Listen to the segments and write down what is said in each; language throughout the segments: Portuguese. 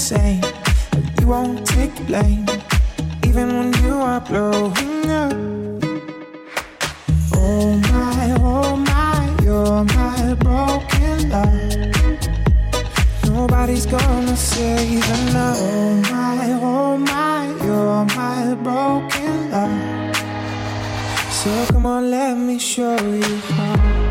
insane. But you won't take blame, even when you are blowing up. Oh my, oh my, you're my broken love. Nobody's gonna save enough. Oh my, oh my, you're my broken love. So come on, let me show you how.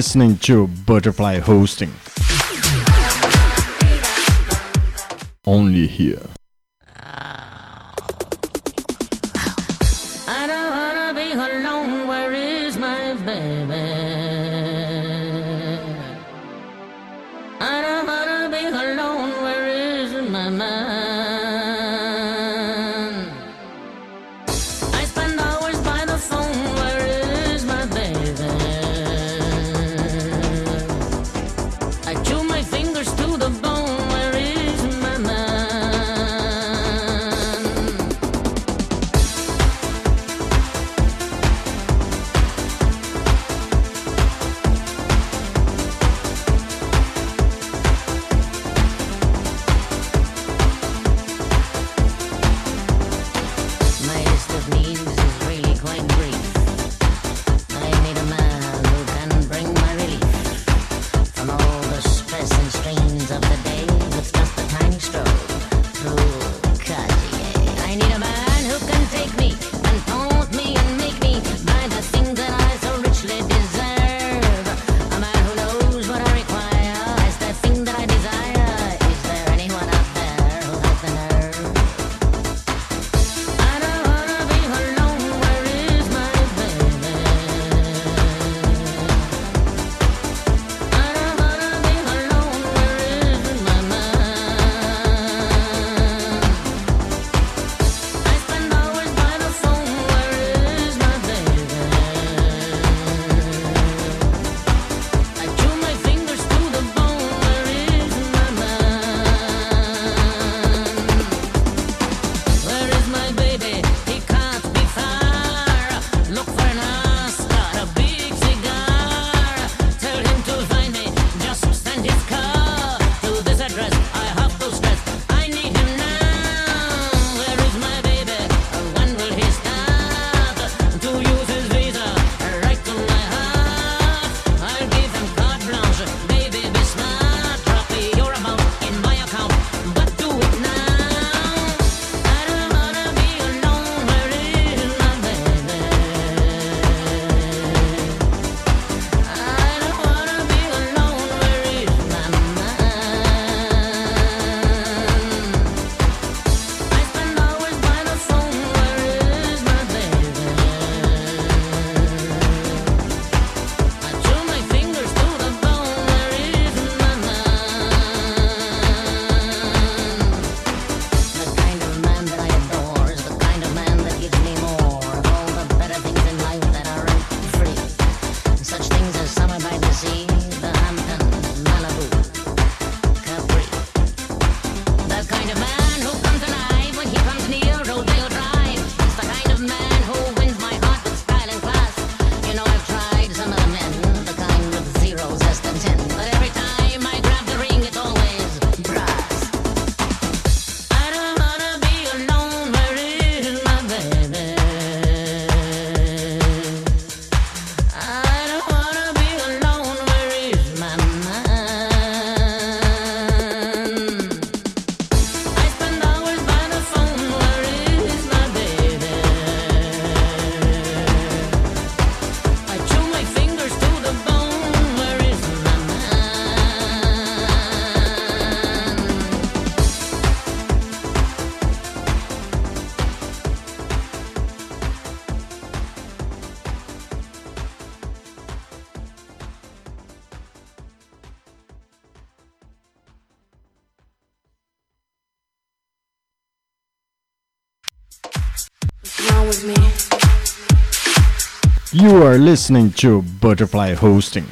listening to Butterfly Hosting. Only here. I don't wanna be alone, where is my baby? Listening to Butterfly Hosting.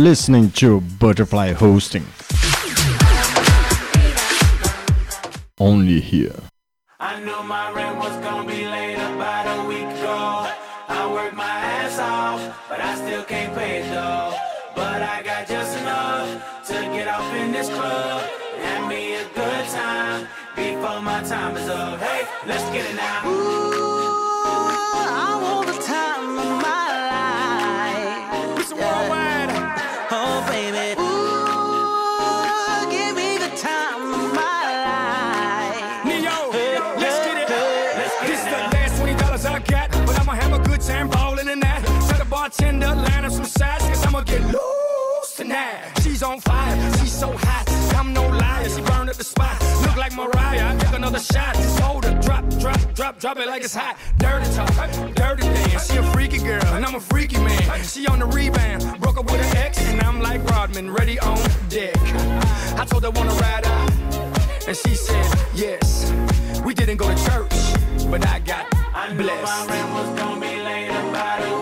Listening to Butterfly Hosting. Only here. Bartender line up some sides, cause I'ma get loose tonight. She's on fire, she's so hot. I'm no liar, she burned up the spot. Look like Mariah, I take another shot. Just Hold her, drop, drop, drop, drop it like it's hot. Dirty talk, dirty dance. She a freaky girl, and I'm a freaky man. She on the rebound, broke up with her ex, and I'm like Rodman, ready on deck. I told her wanna ride out. And she said, yes. We didn't go to church, but I got I knew my blessed. rent was gonna be late about a week ago.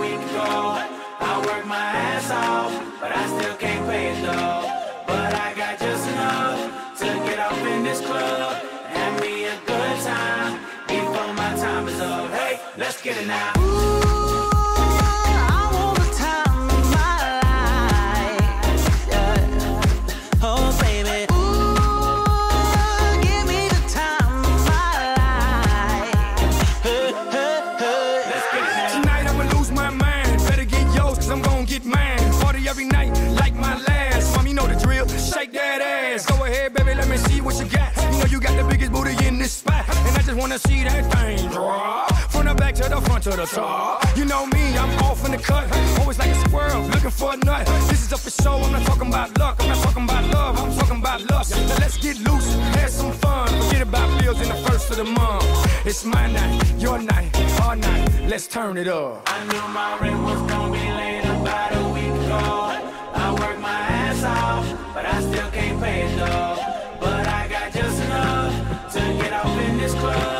I worked my ass off, but I still can't pay it though. But I got just enough to get off in this club. and be a good time before my time is up. Hey, let's get it now. Wanna see that thing drop. From the back to the front to the top. You know me, I'm off in the cut. Always like a squirrel, looking for a nut. This is up for show, I'm not talking about luck. I'm not talking about love, I'm talking about lust. Now let's get loose, have some fun. Forget about bills in the first of the month. It's my night, your night, our night. Let's turn it up. I knew my rent was gonna be late about a week ago. I worked my ass off, but I still can't pay it though. But I got just enough to get off in this club.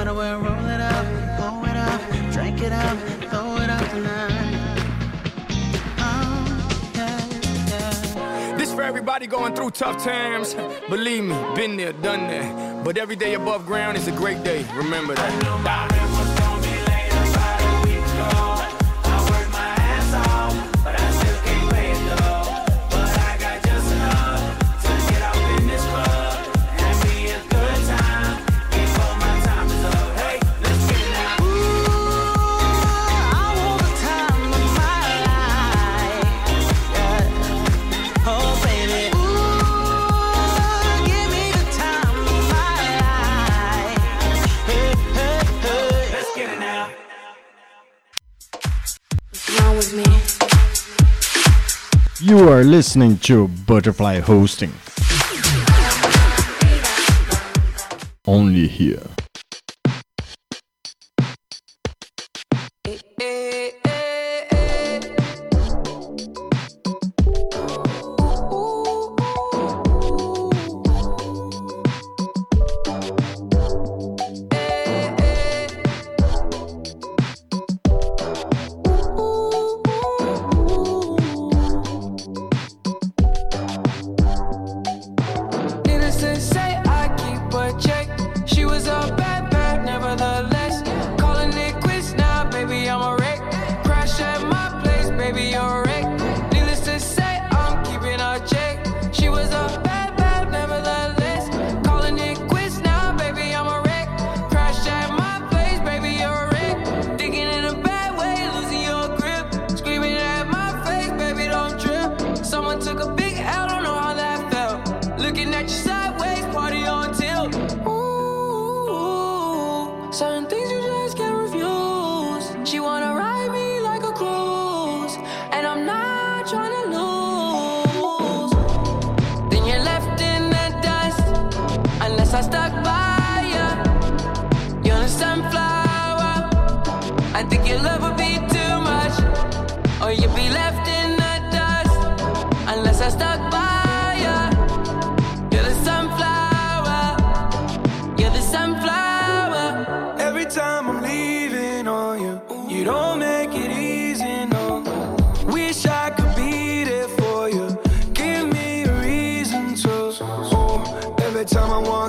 So you might as roll it up, roll it up, drink it up, throw it up tonight. Oh, yeah, yeah. This for everybody going through tough times. Believe me, been there, done that. But every day above ground is a great day. Remember I knew that. Listening to Butterfly Hosting. Only here.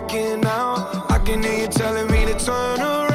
Walking out, I can hear you telling me to turn around.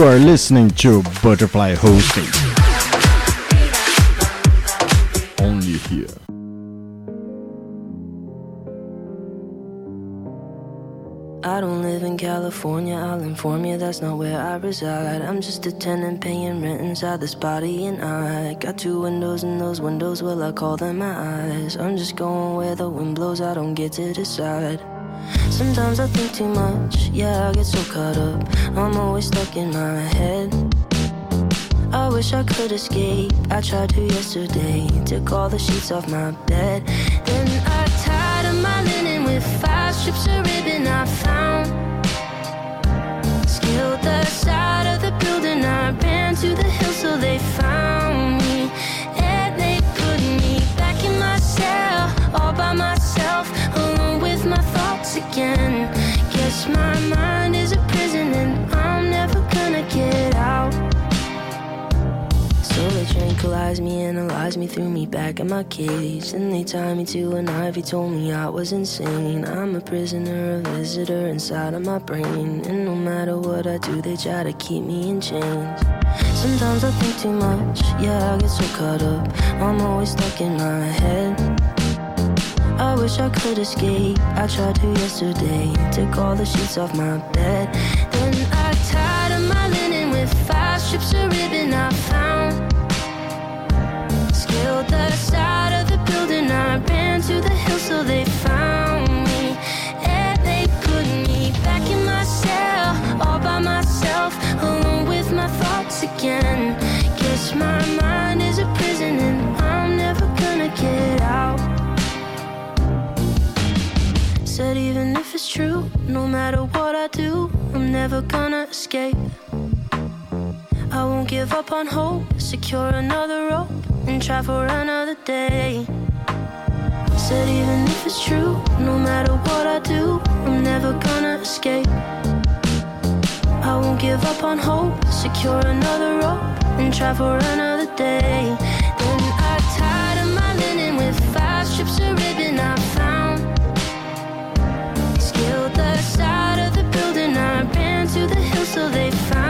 You are listening to Butterfly Hosting. Only here. I don't live in California, I'll inform you that's not where I reside. I'm just a tenant paying rent inside this body, and I got two windows, and those windows, well, I call them my eyes. I'm just going where the wind blows, I don't get to decide. Sometimes I think too much, yeah, I get so caught up. I'm always stuck in my head. I wish I could escape. I tried to yesterday, took all the sheets off my bed. Then I tied up my linen with five strips of ribbon I found. Scaled the side of the building, I ran to the hill so they found Tranquilized me, analyzed me, threw me back in my cage. Then they tied me to an ivy, told me I was insane. I'm a prisoner, a visitor inside of my brain. And no matter what I do, they try to keep me in chains. Sometimes I think too much, yeah, I get so caught up. I'm always stuck in my head. I wish I could escape. I tried to yesterday, took all the sheets off my bed. Then I tied up my linen with five strips of ribbon I found. Never gonna escape. I won't give up on hope, secure another rope, and try for another day. Said even if it's true, no matter what I do, I'm never gonna escape. I won't give up on hope, secure another rope, and try for another day. till they find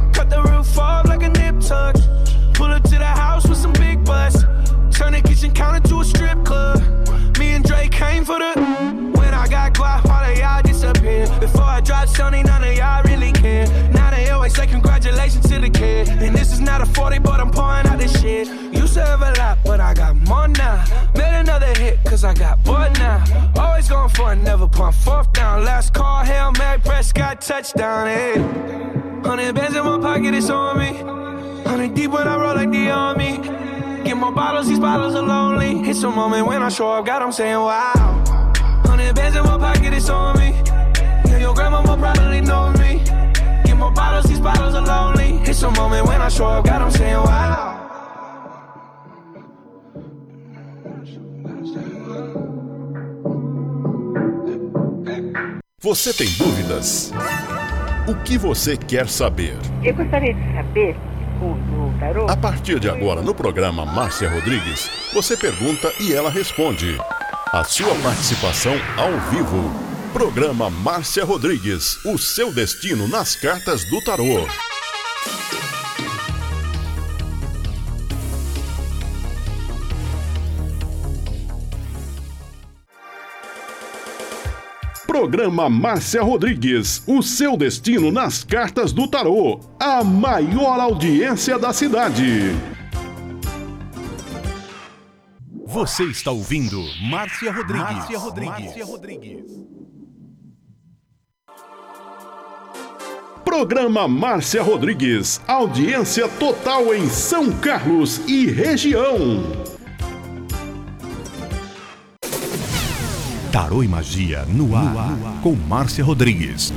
The roof off like a nip tuck. Pull up to the house with some big butts. Turn the kitchen counter to a strip club. Me and Drake came for the. When I got guap, all of y'all disappear. Before I drop Sony, none of y'all really care. Now they always say congratulations to the kid. And this is not a 40, but I'm pouring out this shit. Used to have a lot, but I got more now. Made another hit, cause I got bored now. Always going for it, never punt fourth down. Last call, Hail Mary, Prescott, touchdown, hey. Hundred bands in my pocket, it's on me. Hundred deep when I roll like the army. Get more bottles, these bottles are lonely. It's a moment when I show up, God, I'm saying wow. Hundred bands in my pocket, it's on me. Yeah, your grandma will probably know me. Get more bottles, these bottles are lonely. It's a moment when I show up, God, I'm saying wow. Você tem dúvidas? O que você quer saber? Eu gostaria de saber, o, o tarô, A partir de agora, no programa Márcia Rodrigues, você pergunta e ela responde. A sua participação ao vivo. Programa Márcia Rodrigues, o seu destino nas cartas do tarô. Programa Márcia Rodrigues, o seu destino nas cartas do tarô. A maior audiência da cidade. Você está ouvindo Márcia Rodrigues. Márcia Rodrigues. Márcia Rodrigues. Programa Márcia Rodrigues, audiência total em São Carlos e região. Tarô e Magia no ar, com Márcia Rodrigues.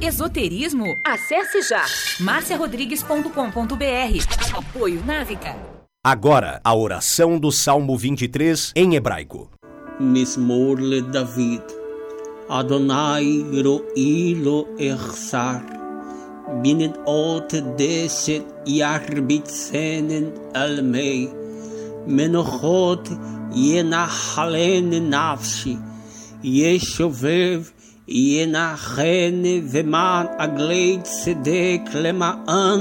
Esoterismo? Acesse já marciarodrigues.com.br. Apoio Návica. Agora, a oração do Salmo 23 em hebraico. מזמור לדוד. אדוני רואי לו אחסר. בנדעות דשת ירביצנן על מי. מנוחות ינחלן נפשי. ישובב ינחן ומען עגלי צדק למען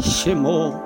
שמו.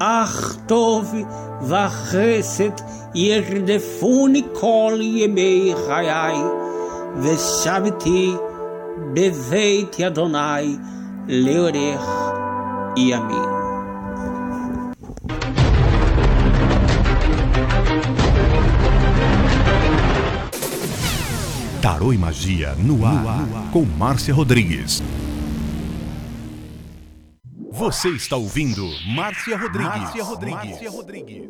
אך טוב וחסד ירדפוני כל ימי חיי, ושבתי בבית אדוני לאורך ימים. Tarô e Magia no ar, com Márcia Rodrigues. Você está ouvindo Márcia Rodrigues. Márcia Rodrigues. Márcia Rodrigues.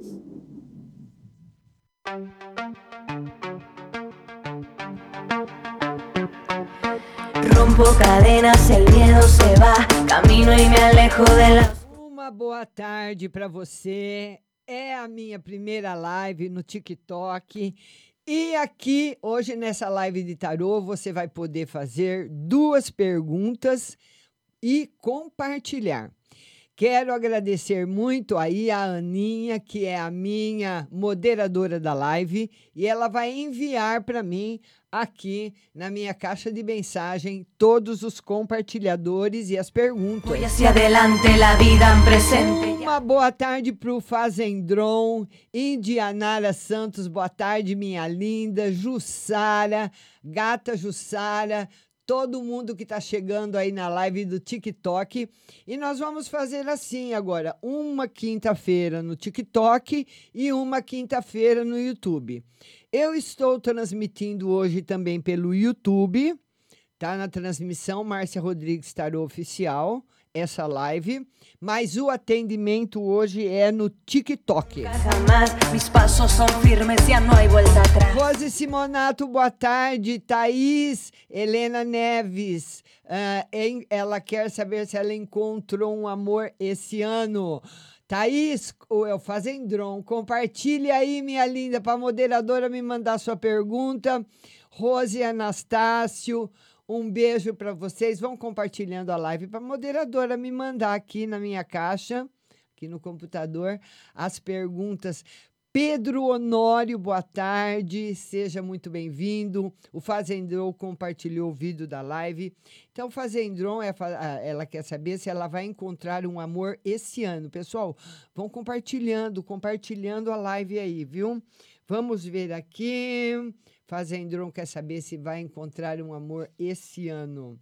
Rompo cadenas, el miedo se va, camino y me alejo de la... Uma boa tarde para você. É a minha primeira live no TikTok. E aqui, hoje, nessa live de tarô, você vai poder fazer duas perguntas e compartilhar. Quero agradecer muito aí a Aninha, que é a minha moderadora da live, e ela vai enviar para mim aqui na minha caixa de mensagem todos os compartilhadores e as perguntas. Uma boa tarde para o Fazendron, Indianara Santos, boa tarde, minha linda, Jussara, gata Jussara, todo mundo que está chegando aí na live do TikTok. E nós vamos fazer assim agora: uma quinta-feira no TikTok e uma quinta-feira no YouTube. Eu estou transmitindo hoje também pelo YouTube, tá? Na transmissão Márcia Rodrigues Tarô Oficial, essa live. Mas o atendimento hoje é no TikTok. Rose Simonato, boa tarde. Thaís Helena Neves, ah, em- ela quer saber se ela encontrou um amor esse ano. Thaís, o El Fazendron, compartilhe aí, minha linda, para a moderadora me mandar sua pergunta. Rose Anastácio, um beijo para vocês. Vão compartilhando a live para a moderadora me mandar aqui na minha caixa, aqui no computador, as perguntas. Pedro Honório, boa tarde, seja muito bem-vindo. O Fazendron compartilhou o vídeo da live. Então, o Fazendron, é ah, ela quer saber se ela vai encontrar um amor esse ano. Pessoal, vão compartilhando, compartilhando a live aí, viu? Vamos ver aqui. Fazendron quer saber se vai encontrar um amor esse ano.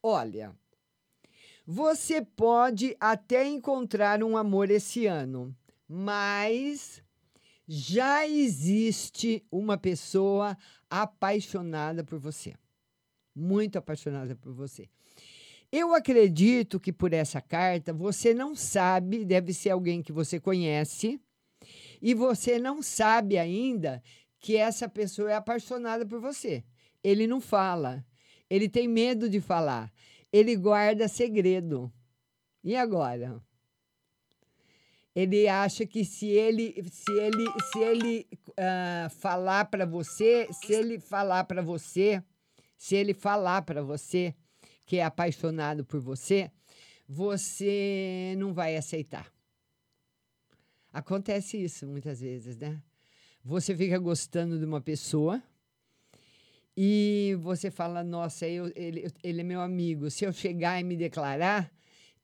Olha, você pode até encontrar um amor esse ano, mas já existe uma pessoa apaixonada por você. Muito apaixonada por você. Eu acredito que por essa carta você não sabe, deve ser alguém que você conhece, e você não sabe ainda que essa pessoa é apaixonada por você. Ele não fala, ele tem medo de falar, ele guarda segredo. E agora? Ele acha que se ele se ele se ele ah, falar para você, se ele falar para você, se ele falar para você que é apaixonado por você, você não vai aceitar. Acontece isso muitas vezes, né? Você fica gostando de uma pessoa e você fala: Nossa, eu- ele, ele é meu amigo. Se eu chegar e me declarar,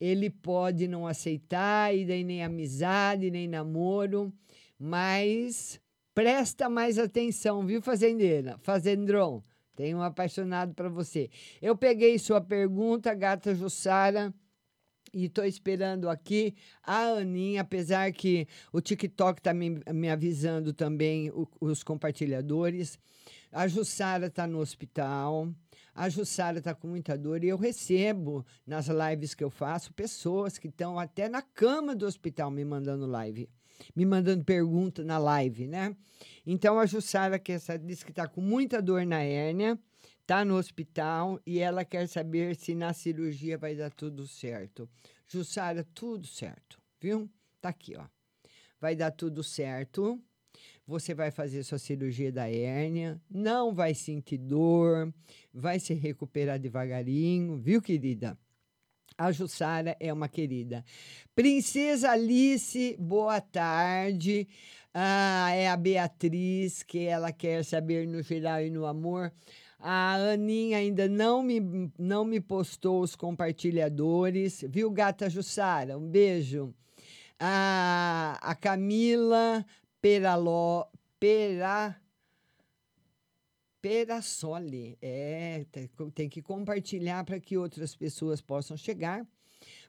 ele pode não aceitar, e daí nem amizade, nem namoro, mas presta mais atenção, viu, fazendeira? Fazendron, tem um apaixonado para você. Eu peguei sua pergunta, gata Jussara. E estou esperando aqui a Aninha, apesar que o TikTok está me, me avisando também o- os compartilhadores. A Jussara está no hospital. A Jussara está com muita dor e eu recebo nas lives que eu faço pessoas que estão até na cama do hospital me mandando live, me mandando pergunta na live, né? Então a Jussara quer sa- diz que está com muita dor na hérnia, está no hospital e ela quer saber se na cirurgia vai dar tudo certo. Jussara, tudo certo, viu? Tá aqui, ó. Vai dar tudo certo. Você vai fazer sua cirurgia da hérnia, não vai sentir dor, vai se recuperar devagarinho, viu, querida? A Jussara é uma querida. Princesa Alice, boa tarde. Ah, é a Beatriz, que ela quer saber no geral e no amor. A Aninha ainda não me, não me postou os compartilhadores. Viu, gata Jussara? Um beijo. A, a Camila Peraló, Pera, Perassoli. É, tem que compartilhar para que outras pessoas possam chegar.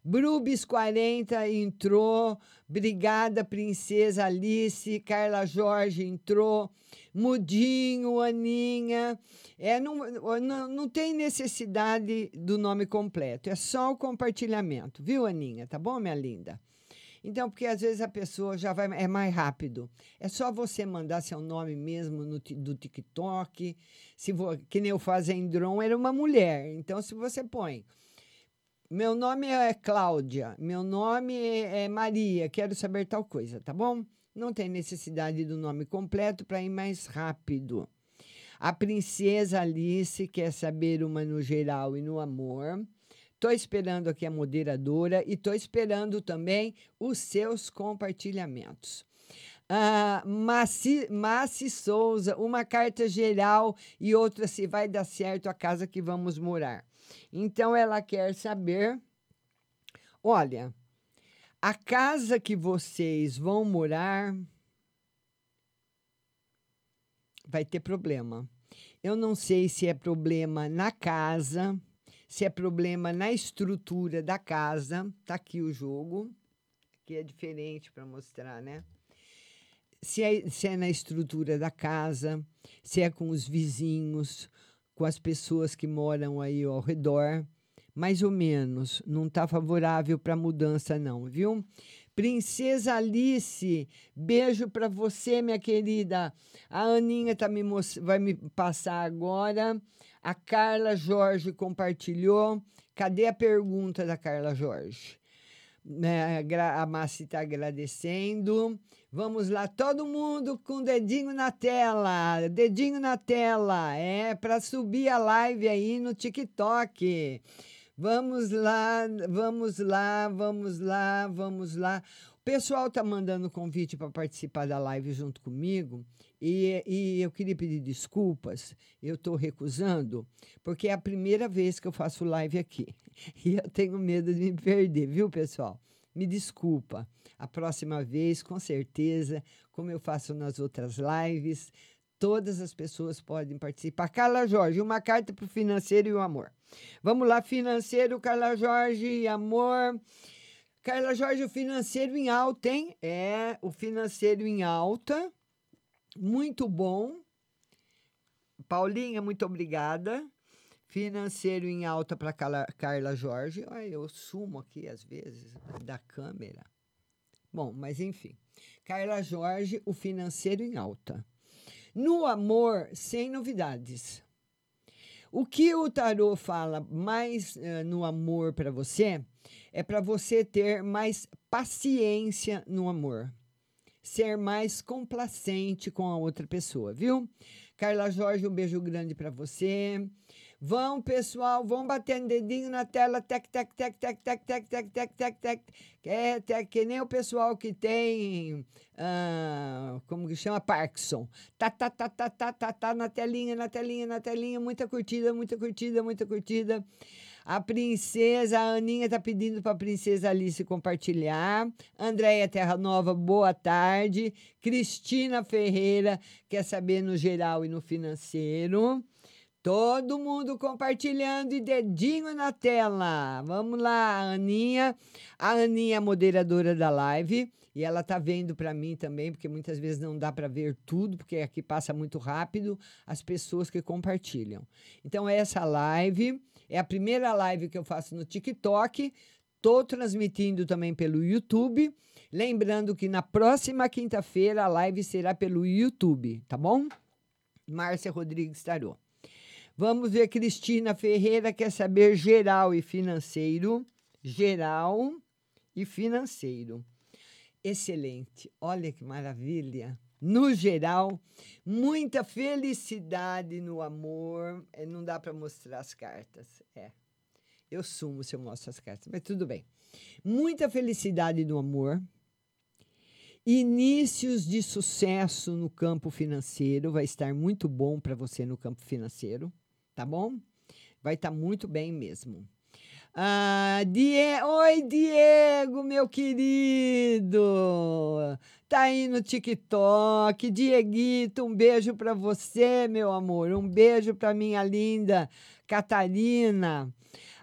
Brubis 40 entrou. Obrigada, Princesa Alice. Carla Jorge entrou. Mudinho, Aninha. É, não, não, não tem necessidade do nome completo. É só o compartilhamento, viu, Aninha? Tá bom, minha linda? Então, porque às vezes a pessoa já vai. É mais rápido. É só você mandar seu nome mesmo no, do TikTok. Se vo, que nem o Fazendron era uma mulher. Então, se você põe. Meu nome é Cláudia, meu nome é Maria, quero saber tal coisa, tá bom? Não tem necessidade do nome completo para ir mais rápido. A princesa Alice quer saber uma no geral e no amor. Estou esperando aqui a moderadora e estou esperando também os seus compartilhamentos. Ah, Maci Souza, uma carta geral e outra se vai dar certo a casa que vamos morar. Então ela quer saber. Olha, a casa que vocês vão morar vai ter problema. Eu não sei se é problema na casa, se é problema na estrutura da casa. Tá aqui o jogo, que é diferente para mostrar, né? Se é, se é na estrutura da casa, se é com os vizinhos, com as pessoas que moram aí ao redor. Mais ou menos, não está favorável para mudança, não, viu? Princesa Alice, beijo para você, minha querida. A Aninha tá me vai me passar agora. A Carla Jorge compartilhou. Cadê a pergunta da Carla Jorge? Né, a Márcia está agradecendo. Vamos lá, todo mundo com dedinho na tela, dedinho na tela, é para subir a live aí no TikTok. Vamos lá, vamos lá, vamos lá, vamos lá. O pessoal tá mandando convite para participar da live junto comigo e, e eu queria pedir desculpas. Eu estou recusando porque é a primeira vez que eu faço live aqui e eu tenho medo de me perder, viu, pessoal? Me desculpa. A próxima vez, com certeza, como eu faço nas outras lives, todas as pessoas podem participar. Carla Jorge, uma carta para o financeiro e o amor. Vamos lá, financeiro, Carla Jorge e amor. Carla Jorge, o financeiro em alta, hein? É, o financeiro em alta. Muito bom. Paulinha, muito obrigada. Financeiro em alta para Carla Jorge. Ai, eu sumo aqui às vezes da câmera. Bom, mas enfim. Carla Jorge, o financeiro em alta. No amor, sem novidades. O que o tarô fala mais eh, no amor para você é para você ter mais paciência no amor, ser mais complacente com a outra pessoa, viu? Carla Jorge, um beijo grande para você. Vão, pessoal, vão batendo dedinho na tela, tec, tec, tec, tec, tec, tec, tec, tec, tec, tec. É, tec, que nem o pessoal que tem, ah, como que chama? Parkinson. Tá, tá, tá, tá, tá, tá, tá, na telinha, na telinha, na telinha, muita curtida, muita curtida, muita curtida. A princesa, a Aninha tá pedindo para a princesa Alice compartilhar. Andréia Terra Nova, boa tarde. Cristina Ferreira, quer saber no geral e no financeiro. Todo mundo compartilhando e dedinho na tela. Vamos lá, Aninha. A Aninha é moderadora da live e ela tá vendo para mim também, porque muitas vezes não dá para ver tudo, porque aqui passa muito rápido as pessoas que compartilham. Então essa live é a primeira live que eu faço no TikTok. Tô transmitindo também pelo YouTube. Lembrando que na próxima quinta-feira a live será pelo YouTube, tá bom? Márcia Rodrigues Tarô. Vamos ver, Cristina Ferreira quer saber geral e financeiro. Geral e financeiro. Excelente. Olha que maravilha. No geral, muita felicidade no amor. É, não dá para mostrar as cartas. É. Eu sumo se eu mostro as cartas, mas tudo bem. Muita felicidade no amor. Inícios de sucesso no campo financeiro. Vai estar muito bom para você no campo financeiro tá bom? Vai estar tá muito bem mesmo. Ah, Die... Oi, Diego, meu querido. Tá aí no TikTok. Dieguito, um beijo para você, meu amor. Um beijo para minha linda Catarina.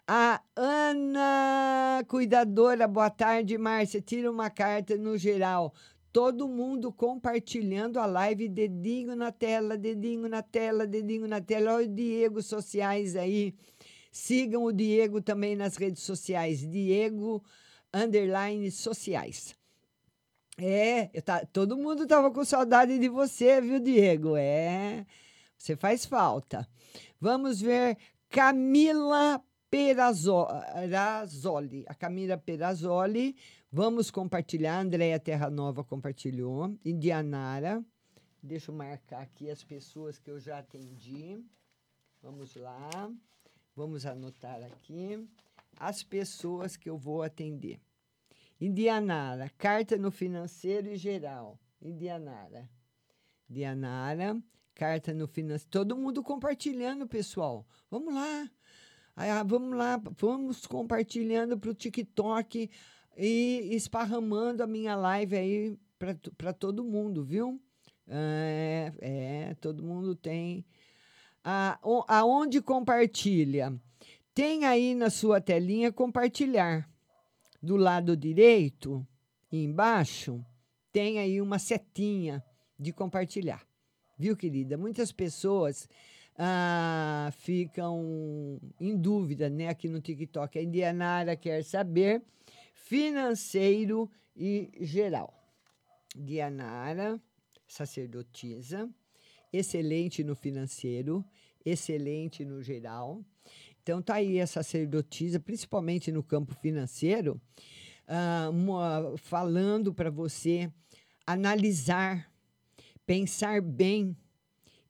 A Ana, cuidadora, boa tarde, Márcia. Tira uma carta no geral todo mundo compartilhando a live, dedinho na tela, dedinho na tela, dedinho na tela. Olha o Diego Sociais aí. Sigam o Diego também nas redes sociais. Diego Underline Sociais. É, eu tá, todo mundo tava com saudade de você, viu, Diego? É, você faz falta. Vamos ver Camila Perazoli. A Camila Perazoli. Vamos compartilhar. Andréia Terra Nova compartilhou. Indianara. Deixa eu marcar aqui as pessoas que eu já atendi. Vamos lá. Vamos anotar aqui. as pessoas que eu vou atender. Indianara, carta no financeiro e geral. Indianara. Indianara, carta no financeiro. Todo mundo compartilhando, pessoal. Vamos lá. Ah, vamos lá, vamos compartilhando para o TikTok e esparramando a minha live aí para todo mundo, viu? É, é, todo mundo tem. O- aonde compartilha? Tem aí na sua telinha compartilhar. Do lado direito, embaixo, tem aí uma setinha de compartilhar. Viu, querida? Muitas pessoas ah, ficam em dúvida né, aqui no TikTok. A Indianara quer saber financeiro e geral. Dianara, sacerdotisa, excelente no financeiro, excelente no geral. Então tá aí a sacerdotisa, principalmente no campo financeiro, uma- falando para você analisar, pensar bem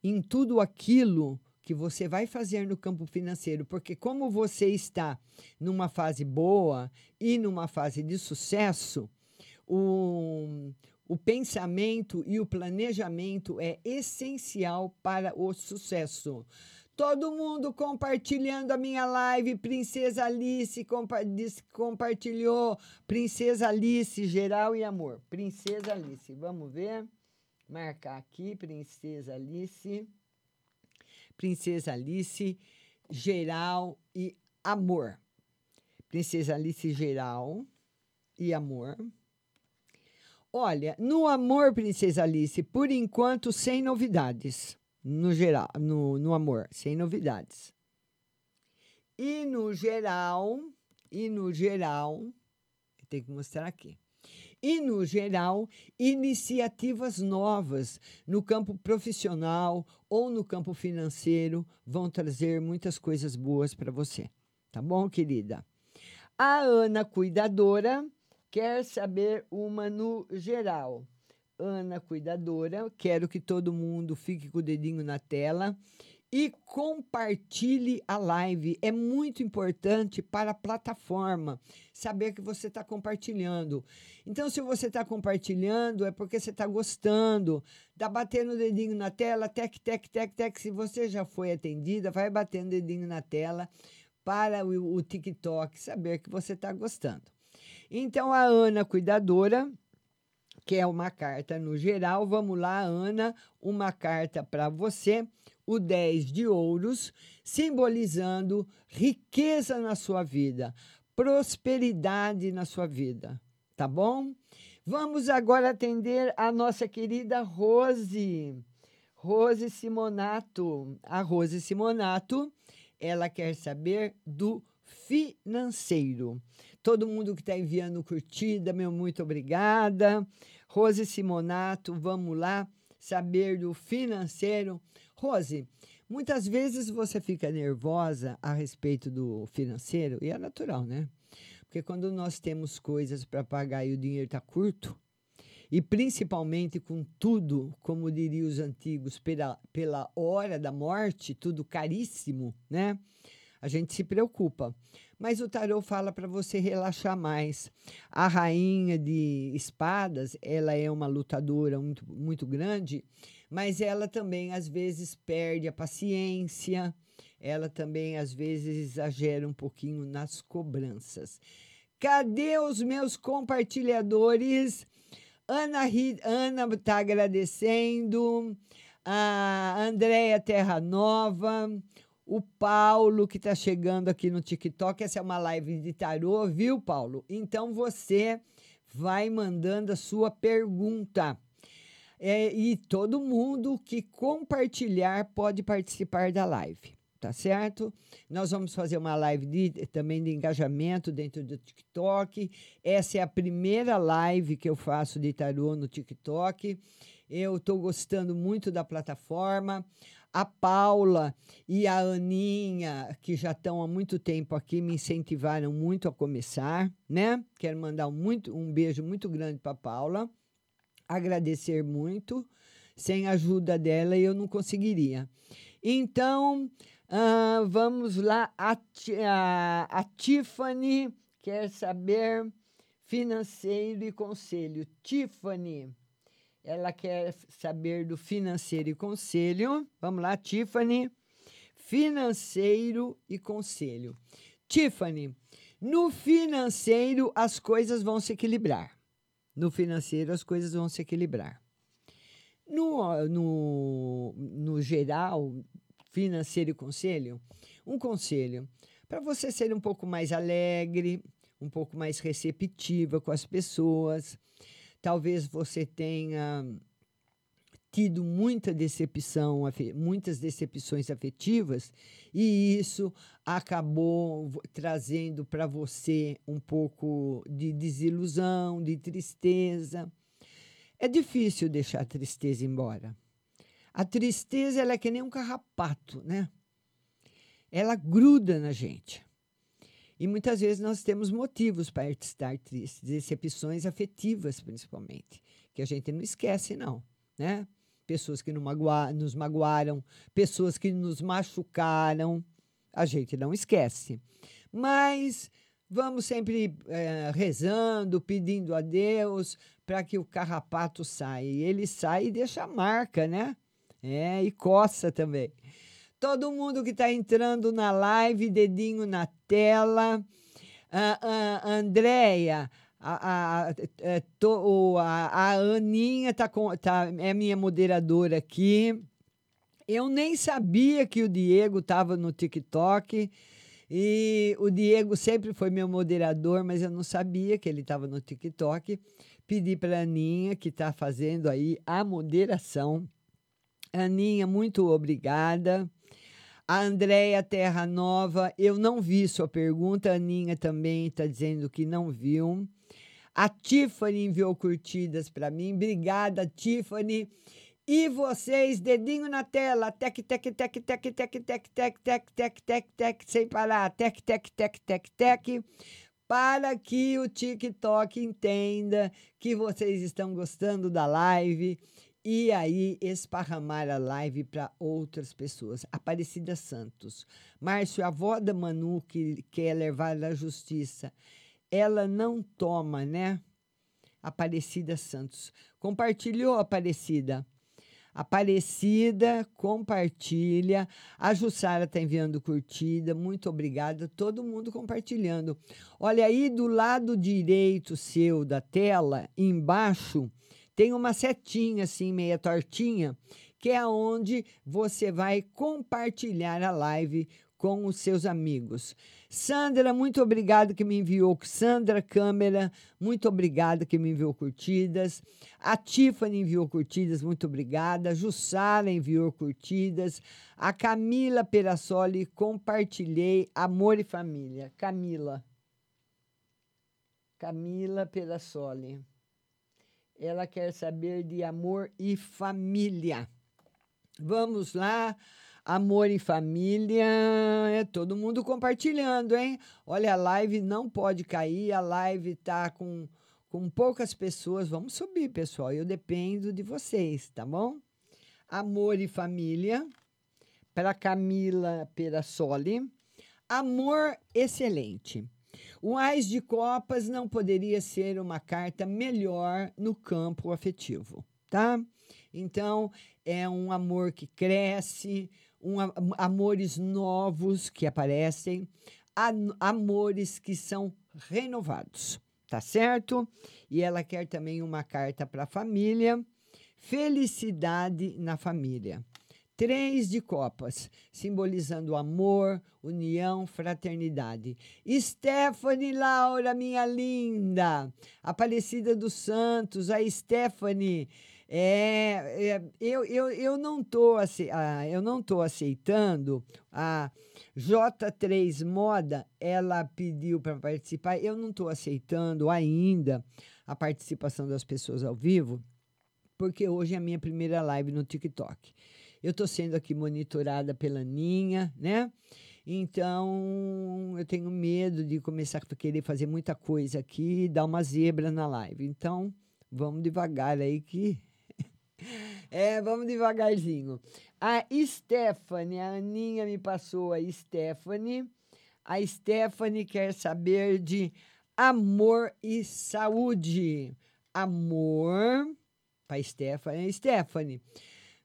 em tudo aquilo que você vai fazer no campo financeiro, porque como você está numa fase boa e numa fase de sucesso, o, o pensamento e o planejamento é essencial para o sucesso. Todo mundo compartilhando a minha live, Princesa Alice compa compartilhou, Princesa Alice, geral e amor. Princesa Alice, vamos ver? Marcar aqui, Princesa Alice. Princesa Alice, geral e amor. Princesa Alice, geral e amor. Olha, no amor, Princesa Alice, por enquanto, sem novidades. No geral, no, no amor, sem novidades. E no geral, e no geral, tem que mostrar aqui. E, no geral, iniciativas novas no campo profissional ou no campo financeiro vão trazer muitas coisas boas para você. Tá bom, querida? A Ana Cuidadora quer saber uma no geral. Ana Cuidadora, quero que todo mundo fique com o dedinho na tela e compartilhe a live. É muito importante para a plataforma saber que você está compartilhando. Então, se você está compartilhando, é porque você está gostando. Dá batendo o dedinho na tela, tec, tec, tec, tec. Se você já foi atendida, vai batendo o dedinho na tela para o, o TikTok saber que você está gostando. Então, a Ana Cuidadora que é uma carta no geral. Vamos lá, Ana, uma carta para você, o 10 de ouros, simbolizando riqueza na sua vida, prosperidade na sua vida, tá bom? Vamos agora atender a nossa querida Rose. Rose Simonato. A Rose Simonato, ela quer saber do financeiro. Todo mundo que está enviando curtida, meu muito obrigada. Rose Simonato, vamos lá saber do financeiro. Rose, muitas vezes você fica nervosa a respeito do financeiro, e é natural, né? Porque quando nós temos coisas para pagar e o dinheiro está curto, e principalmente com tudo, como diriam os antigos, pela, pela hora da morte, tudo caríssimo, né? A gente se preocupa. Mas o tarô fala para você relaxar mais. A rainha de espadas, ela é uma lutadora muito, muito grande, mas ela também às vezes perde a paciência, ela também às vezes exagera um pouquinho nas cobranças. Cadê os meus compartilhadores? Ana Ana está agradecendo, a Andréia Terra Nova, o Paulo que está chegando aqui no TikTok. Essa é uma live de tarô, viu, Paulo? Então você vai mandando a sua pergunta. É, e todo mundo que compartilhar pode participar da live, tá certo? Nós vamos fazer uma live de- também de engajamento dentro do TikTok. Essa é a primeira live que eu faço de tarô no TikTok. Eu estou gostando muito da plataforma. A Paula e a Aninha, que já estão há muito tempo aqui, me incentivaram muito a começar, né? Quero mandar muito, um beijo muito grande para a Paula agradecer muito. Sem a ajuda dela, eu não conseguiria. Então, Ah, vamos lá. A, a, a Tiffany quer saber financeiro e conselho. Tiffany, ela quer saber do financeiro e conselho. Vamos lá, Tiffany. Financeiro e conselho. Tiffany, no financeiro as coisas vão se equilibrar. No financeiro as coisas vão se equilibrar. No, no, no geral, financeiro e conselho, um conselho para você ser um pouco mais alegre, um pouco mais receptiva com as pessoas. Talvez você tenha tido muita decepção, muitas decepções afetivas, e isso acabou trazendo para você um pouco de desilusão, de tristeza. É difícil deixar a tristeza embora. A tristeza ela é que nem um carrapato, né? Ela gruda na gente. E muitas vezes nós temos motivos para estar tristes, decepções afetivas principalmente, que a gente não esquece não, né? Pessoas que nos magoaram, pessoas que nos machucaram, a gente não esquece. Mas vamos sempre eh, rezando, pedindo a Deus para que o carrapato saia. Ele sai e deixa a marca, né? É, e coça também. Todo mundo que está entrando na live, dedinho na tela. A, a Andréia, a, a, é, o- a, a Aninha tá com, tá, é minha moderadora aqui. Eu nem sabia que o Diego estava no TikTok. E o Diego sempre foi meu moderador, mas eu não sabia que ele estava no TikTok. Pedi para a Aninha, que está fazendo aí a moderação. Aninha, muito obrigada. A Andréia Terra Nova, eu não vi sua pergunta. A Aninha também está dizendo que não viu. A Tiffany enviou curtidas para mim. Obrigada, Tiffany. E vocês, dedinho na tela, tec, tec, tec, tec, tec, tec, tec, tec, tec, tec, tec, sem parar, tec, tec, tec, tec, tec, para que o TikTok entenda que vocês estão gostando da live e aí esparramar a live para outras pessoas. Aparecida Santos. Márcio, a avó da Manu que quer levar à justiça, ela não toma, né? Aparecida Santos. Compartilhou, Aparecida? Aparecida, compartilha. A Jussara está enviando curtida. Muito obrigada. Todo mundo compartilhando. Olha aí do lado direito seu da tela, embaixo, tem uma setinha assim, meia tortinha, que é onde você vai compartilhar a live com os seus amigos. Sandra, muito obrigado que me enviou. Sandra Câmara, muito obrigada que me enviou curtidas. A Tiffany enviou curtidas, muito obrigada. A Jussara enviou curtidas. A Camila Perassoli, compartilhei. Amor e família. Camila. Camila Perassoli. Ela quer saber de amor e família. Vamos lá. Amor e família, é todo mundo compartilhando, hein? Olha, a live não pode cair, a live tá com, com poucas pessoas. Vamos subir, pessoal. Eu dependo de vocês, tá bom? Amor e família, para Camila Perassoli. Amor excelente. O Ais de Copas não poderia ser uma carta melhor no campo afetivo, tá? Então, é um amor que cresce, um, amores novos que aparecem, amores que são renovados, tá certo? E ela quer também uma carta para a família, felicidade na família. Três de copas, simbolizando amor, união, fraternidade. Stephanie Laura, minha linda, Aparecida dos Santos, a Stephanie. É, é, eu, eu, eu não eu não tô aceitando a J3 Moda, ela pediu para participar, eu não estou aceitando ainda a participação das pessoas ao vivo, porque hoje é a minha primeira live no TikTok. Eu estou sendo aqui monitorada pela Ninha, né? Então, eu tenho medo de começar a querer fazer muita coisa aqui e dar uma zebra na live. Então, vamos devagar aí que É, vamos devagarzinho. A Stephanie, a Aninha me passou a Stephanie. A Stephanie quer saber de amor e saúde. Amor para Stephanie. Stephanie,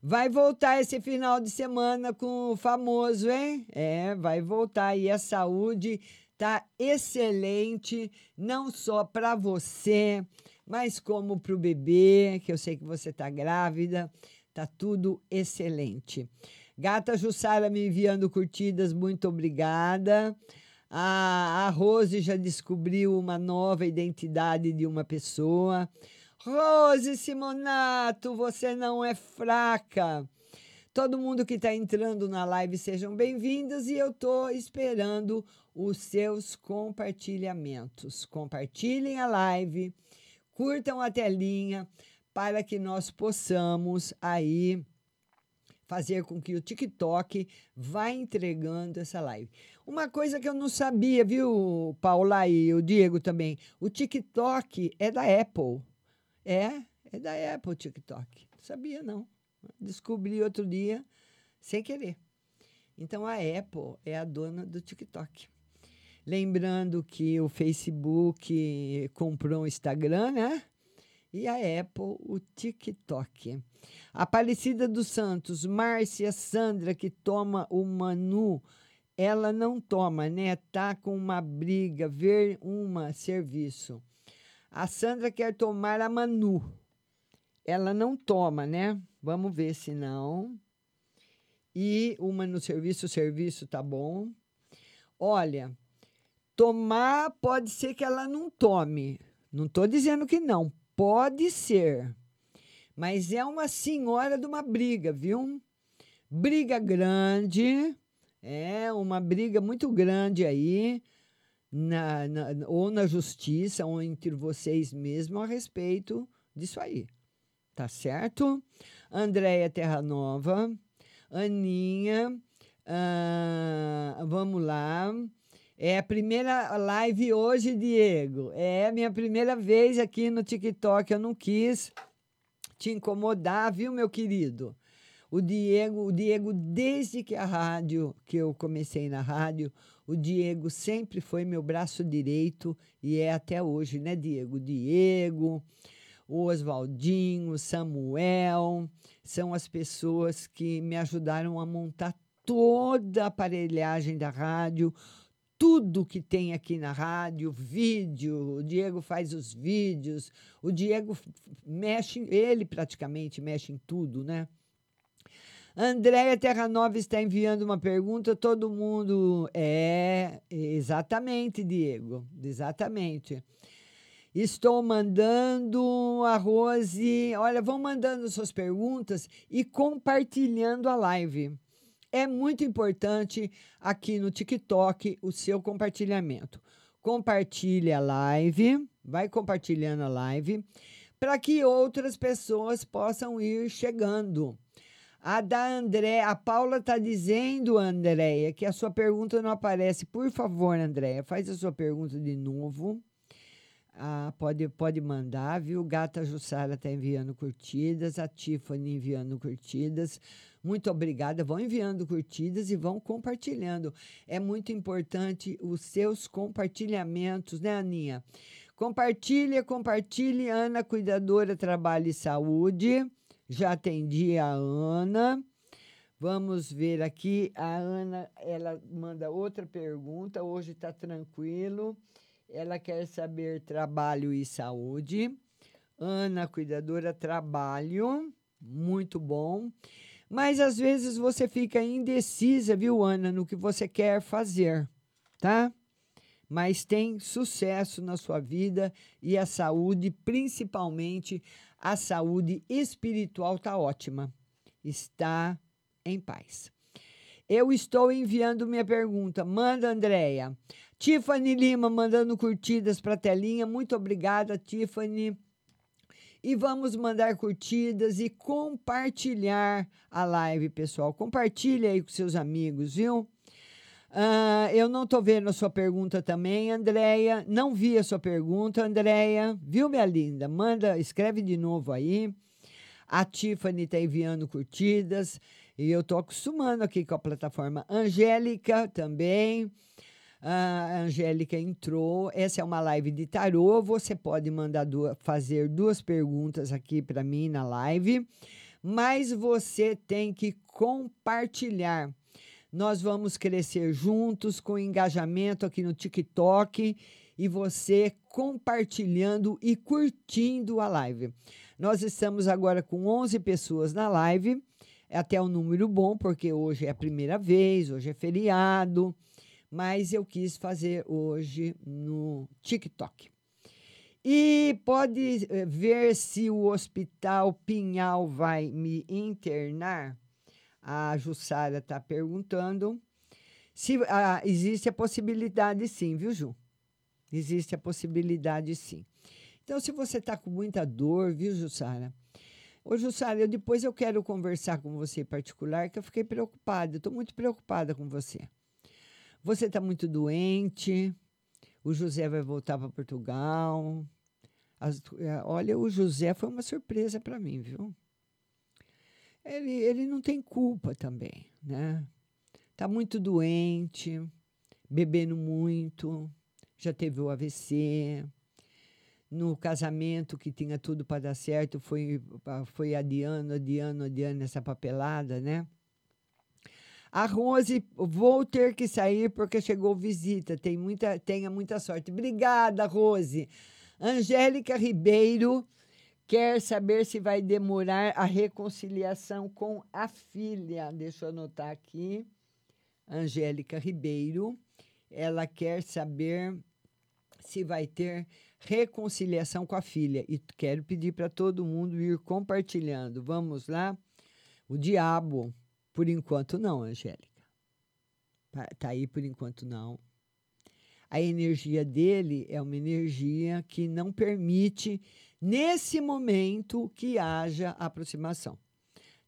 vai voltar esse final de semana com o famoso, hein? É, vai voltar e a saúde tá excelente, não só para você, mas como para o bebê, que eu sei que você tá grávida, tá tudo excelente. Gata Jussara me enviando curtidas, muito obrigada. A, a Rose já descobriu uma nova identidade de uma pessoa. Rose Simonato, você não é fraca. Todo mundo que está entrando na live, sejam bem-vindos e eu estou esperando os seus compartilhamentos. Compartilhem a live, curtam a telinha para que nós possamos aí fazer com que o TikTok vá entregando essa live. Uma coisa que eu não sabia, viu, Paula e o Diego também, o TikTok é da Apple. É, é da Apple o TikTok. Sabia não. Descobri outro dia sem querer. Então a Apple é a dona do TikTok. Lembrando que o Facebook comprou o Instagram, né? E a Apple o TikTok. Aparecida dos Santos, Márcia Sandra, que toma o Manu, ela não toma, né? Tá com uma briga, ver uma serviço. A Sandra quer tomar a Manu. Ela não toma, né? Vamos ver se não. E uma no serviço, o serviço tá bom. Olha, tomar pode ser que ela não tome. Não estou dizendo que não. Pode ser. Mas é uma senhora de uma briga, viu? Briga grande. É uma briga muito grande aí. Na, na, ou na justiça, ou entre vocês mesmos a respeito disso aí. Tá certo? Andréia Terra Nova, Aninha, ah, vamos lá. É a primeira live hoje, Diego. É a minha primeira vez aqui no TikTok. Eu não quis te incomodar, viu, meu querido? O Diego, o Diego, desde que a rádio, que eu comecei na rádio, o Diego sempre foi meu braço direito e é até hoje, né, Diego? Diego, o Oswaldinho, Samuel, são as pessoas que me ajudaram a montar toda a aparelhagem da rádio, tudo que tem aqui na rádio, vídeo, o Diego faz os vídeos, o Diego mexe, ele praticamente mexe em tudo, né? Andréia Terra Nova está enviando uma pergunta, todo mundo. É, exatamente, Diego, exatamente. Estou mandando a Rose. Olha, vão mandando suas perguntas e compartilhando a live. É muito importante aqui no TikTok o seu compartilhamento. Compartilhe a live, vai compartilhando a live, para que outras pessoas possam ir chegando. A da André, a Paula está dizendo, Andréia, que a sua pergunta não aparece. Por favor, Andréia, faz a sua pergunta de novo. Ah, pode, pode mandar, viu? Gata Jussara está enviando curtidas, a Tiffany enviando curtidas. Muito obrigada. Vão enviando curtidas e vão compartilhando. É muito importante os seus compartilhamentos, né, Aninha? Compartilha, compartilhe. Ana, cuidadora, trabalho e saúde. Já atendi a Ana. Vamos ver aqui. A Ana, ela manda outra pergunta. Hoje está tranquilo. Ela quer saber trabalho e saúde. Ana, cuidadora, trabalho. Muito bom. Mas às vezes você fica indecisa, viu, Ana, no que você quer fazer, tá? Mas tem sucesso na sua vida e a saúde, principalmente a saúde espiritual está ótima. Está em paz. Eu estou enviando minha pergunta. Manda, Andréia. Tiffany Lima mandando curtidas para a telinha. Muito obrigada, Tiffany. E vamos mandar curtidas e compartilhar a live, pessoal. Compartilha aí com seus amigos, viu? Uh, eu não estou vendo a sua pergunta também, Andréia. Não vi a sua pergunta, Andréia. Viu, minha linda? Manda, escreve de novo aí. A Tiffany está enviando curtidas. E eu estou acostumando aqui com a plataforma Angélica também. A Angélica entrou. Essa é uma live de tarô. Você pode mandar duas, fazer duas perguntas aqui para mim na live, mas você tem que compartilhar. Nós vamos crescer juntos com engajamento aqui no TikTok e você compartilhando e curtindo a live. Nós estamos agora com 11 pessoas na live. É até um número bom, porque hoje é a primeira vez, hoje é feriado mas eu quis fazer hoje no TikTok. E pode eh, ver se o Hospital Pinhal vai me internar. A Jussara está perguntando. Se ah, existe a possibilidade, sim, viu, Ju? Existe a possibilidade, sim. Então, se você está com muita dor, viu, Jussara? Ô, Jussara, eu, depois eu quero conversar com você em particular, que eu fiquei preocupada. Estou muito preocupada com você. Você está muito doente. O José vai voltar para Portugal. As- eh, olha, o José foi uma surpresa para mim, viu? Ele, ele não tem culpa também, né? Tá muito doente, bebendo muito, já teve o AVC. No casamento que tinha tudo para dar certo, foi, foi adiando, adiando, adiando essa papelada, né? A Rose, vou ter que sair porque chegou visita. Tem muita, tenha muita sorte. Obrigada, Rose. Angélica Ribeiro quer saber se vai demorar a reconciliação com a filha. Deixa eu anotar aqui. Angélica Ribeiro. Ela quer saber se vai ter reconciliação com a filha. E quero pedir para todo mundo ir compartilhando. Vamos lá? O diabo. Por enquanto, não, Angélica. Tá- Tá aí por enquanto, não. A energia dele é uma energia que não permite, nesse momento, que haja aproximação.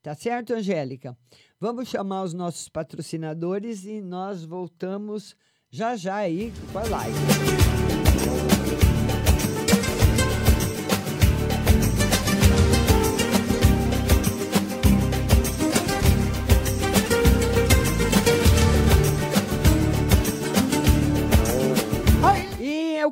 Tá certo, Angélica? Vamos chamar os nossos patrocinadores e nós voltamos já já aí com a live.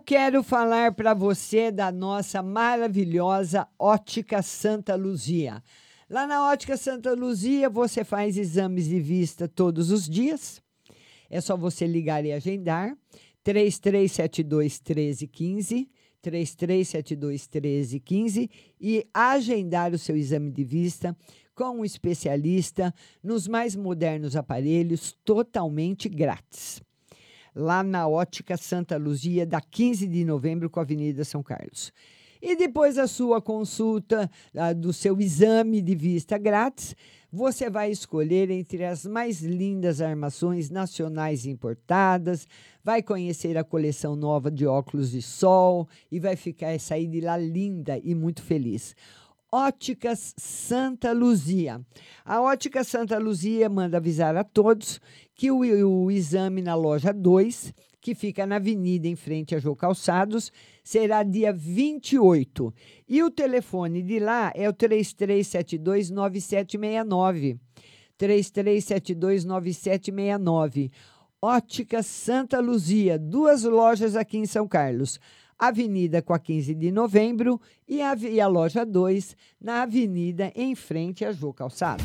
Quero falar para você da nossa maravilhosa Ótica Santa Luzia. Lá na Ótica Santa Luzia você faz exames de vista todos os dias. É só você ligar e agendar. 3372 1315, 3372 1315 e agendar o seu exame de vista com um especialista nos mais modernos aparelhos totalmente grátis lá na Ótica Santa Luzia, da 15 de novembro com a Avenida São Carlos. E depois da sua consulta, do seu exame de vista grátis, você vai escolher entre as mais lindas armações nacionais importadas, vai conhecer a coleção nova de óculos de sol e vai ficar sair de lá linda e muito feliz. Óticas Santa Luzia. A Ótica Santa Luzia manda avisar a todos que o, o exame na loja 2, que fica na avenida em frente a Jô Calçados, será dia 28. E o telefone de lá é o 33729769. 33729769. Ótica Santa Luzia, duas lojas aqui em São Carlos. Avenida com a 15 de novembro e a, e a loja 2 na avenida em frente a Jô Calçado.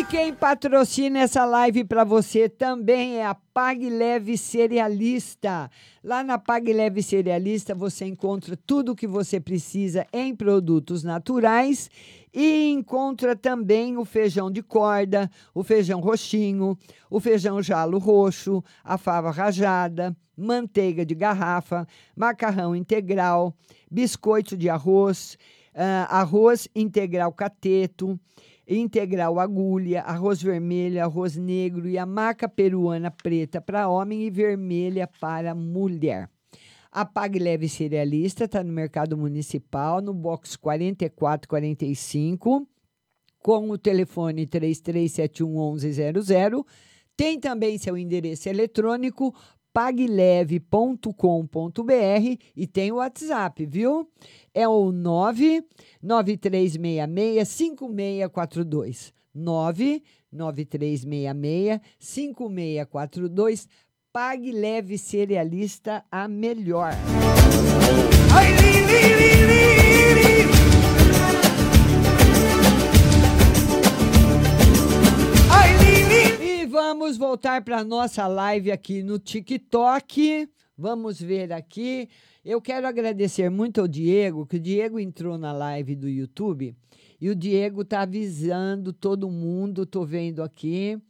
E quem patrocina essa live para você também é a Pag Leve Cerealista. Lá na Pag Leve Cerealista você encontra tudo o que você precisa em produtos naturais e encontra também o feijão de corda, o feijão roxinho, o feijão jalo roxo, a fava rajada, manteiga de garrafa, macarrão integral, biscoito de arroz, ah, arroz integral cateto, integral agulha, arroz vermelho, arroz negro e a maca peruana preta para homem e vermelha para mulher. A Pag Leve Cerealista está no Mercado Municipal, no box 4445, com o telefone 33711100. Tem também seu endereço eletrônico pagleve.com.br e tem o WhatsApp, viu? É o 99366-5642. 99366-5642. Pague Leve Cerealista a melhor. E vamos voltar para nossa live aqui no TikTok. Vamos ver aqui. Eu quero agradecer muito ao Diego, que o Diego entrou na live do YouTube e o Diego tá avisando todo mundo. Tô vendo aqui.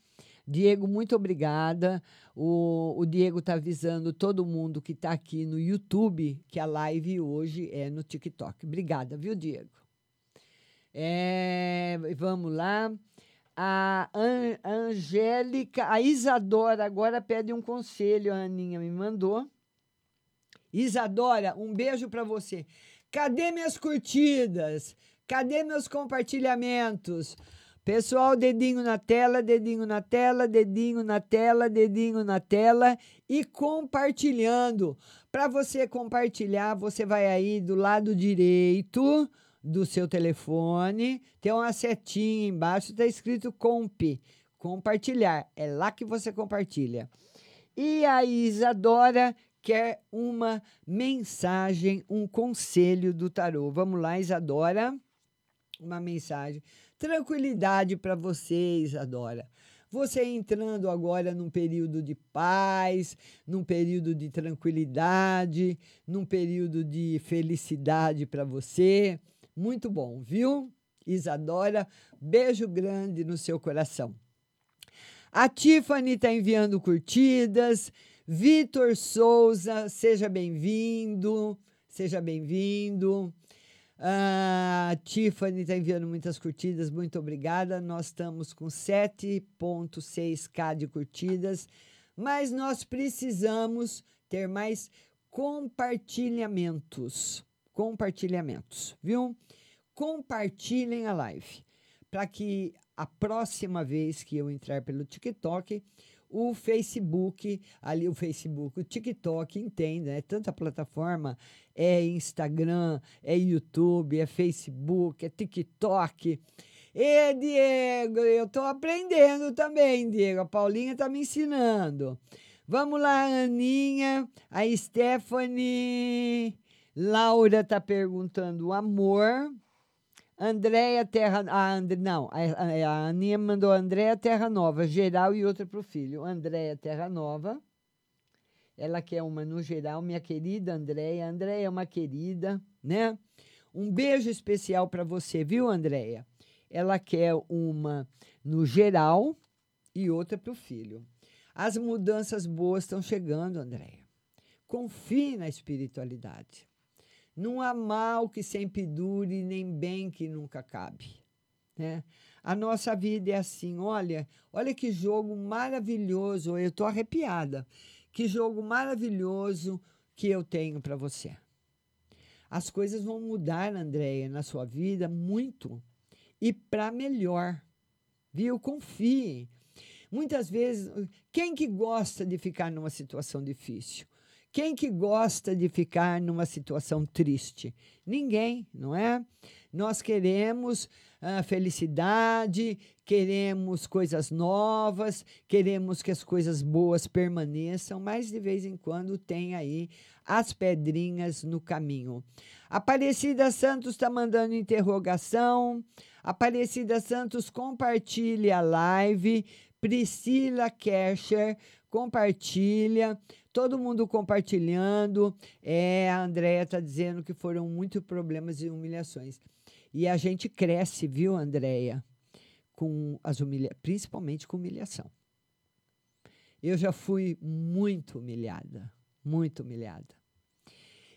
Diego, muito obrigada. O, o Diego tá avisando todo mundo que tá aqui no YouTube que a live hoje é no TikTok. Obrigada, viu, Diego? É, vamos lá. A An- Angélica, a Isadora agora pede um conselho, a Aninha me mandou. Isadora, um beijo para você. Cadê minhas curtidas? Cadê meus compartilhamentos? Pessoal, dedinho na tela, dedinho na tela, dedinho na tela, dedinho na tela e compartilhando. Para você compartilhar, você vai aí do lado direito do seu telefone, tem uma setinha embaixo, está escrito comp, compartilhar. É lá que você compartilha. E a Isadora quer uma mensagem, um conselho do tarô. Vamos lá, Isadora. Uma mensagem. Tranquilidade para você, Isadora. Você entrando agora num período de paz, num período de tranquilidade, num período de felicidade para você. Muito bom, viu? Isadora, beijo grande no seu coração. A Tiffany está enviando curtidas. Vitor Souza, seja bem-vindo. Seja bem-vindo. A Tiffany está enviando muitas curtidas, muito obrigada. Nós estamos com 7,6k de curtidas, mas nós precisamos ter mais compartilhamentos. Compartilhamentos, viu? Compartilhem a live para que a próxima vez que eu entrar pelo TikTok, o Facebook, ali o Facebook, o TikTok, entenda, é tanta plataforma, é Instagram, é YouTube, é Facebook, é TikTok. E Diego, eu tô aprendendo também, Diego. A Paulinha tá me ensinando. Vamos lá, Aninha, a Stephanie, Laura tá perguntando amor. Andréia Terra. A And, não, a, a, a Aninha mandou Andréia Terra Nova, geral e outra para o filho. Andréia Terra Nova. Ela quer uma no geral, minha querida Andréia. Andréia é uma querida, né? Um beijo especial para você, viu, Andréia? Ela quer uma no geral e outra para o filho. As mudanças boas estão chegando, Andréia. Confie na espiritualidade. Não há mal que sempre dure, nem bem que nunca cabe. Né? A nossa vida é assim, olha, olha que jogo maravilhoso, eu estou arrepiada. Que jogo maravilhoso que eu tenho para você. As coisas vão mudar, Andréia, na sua vida muito e para melhor. Viu? Confie. Muitas vezes, quem que gosta de ficar numa situação difícil? Quem que gosta de ficar numa situação triste? Ninguém, não é? Nós queremos ah, felicidade, queremos coisas novas, queremos que as coisas boas permaneçam, mas de vez em quando tem aí as pedrinhas no caminho. Aparecida Santos está mandando interrogação. Aparecida Santos, compartilhe a live. Priscila Kescher, compartilha. Todo mundo compartilhando. É, a Andrea está dizendo que foram muitos problemas e humilhações. E a gente cresce, viu, Andréia? Com as humilha principalmente com humilhação. Eu já fui muito humilhada, muito humilhada.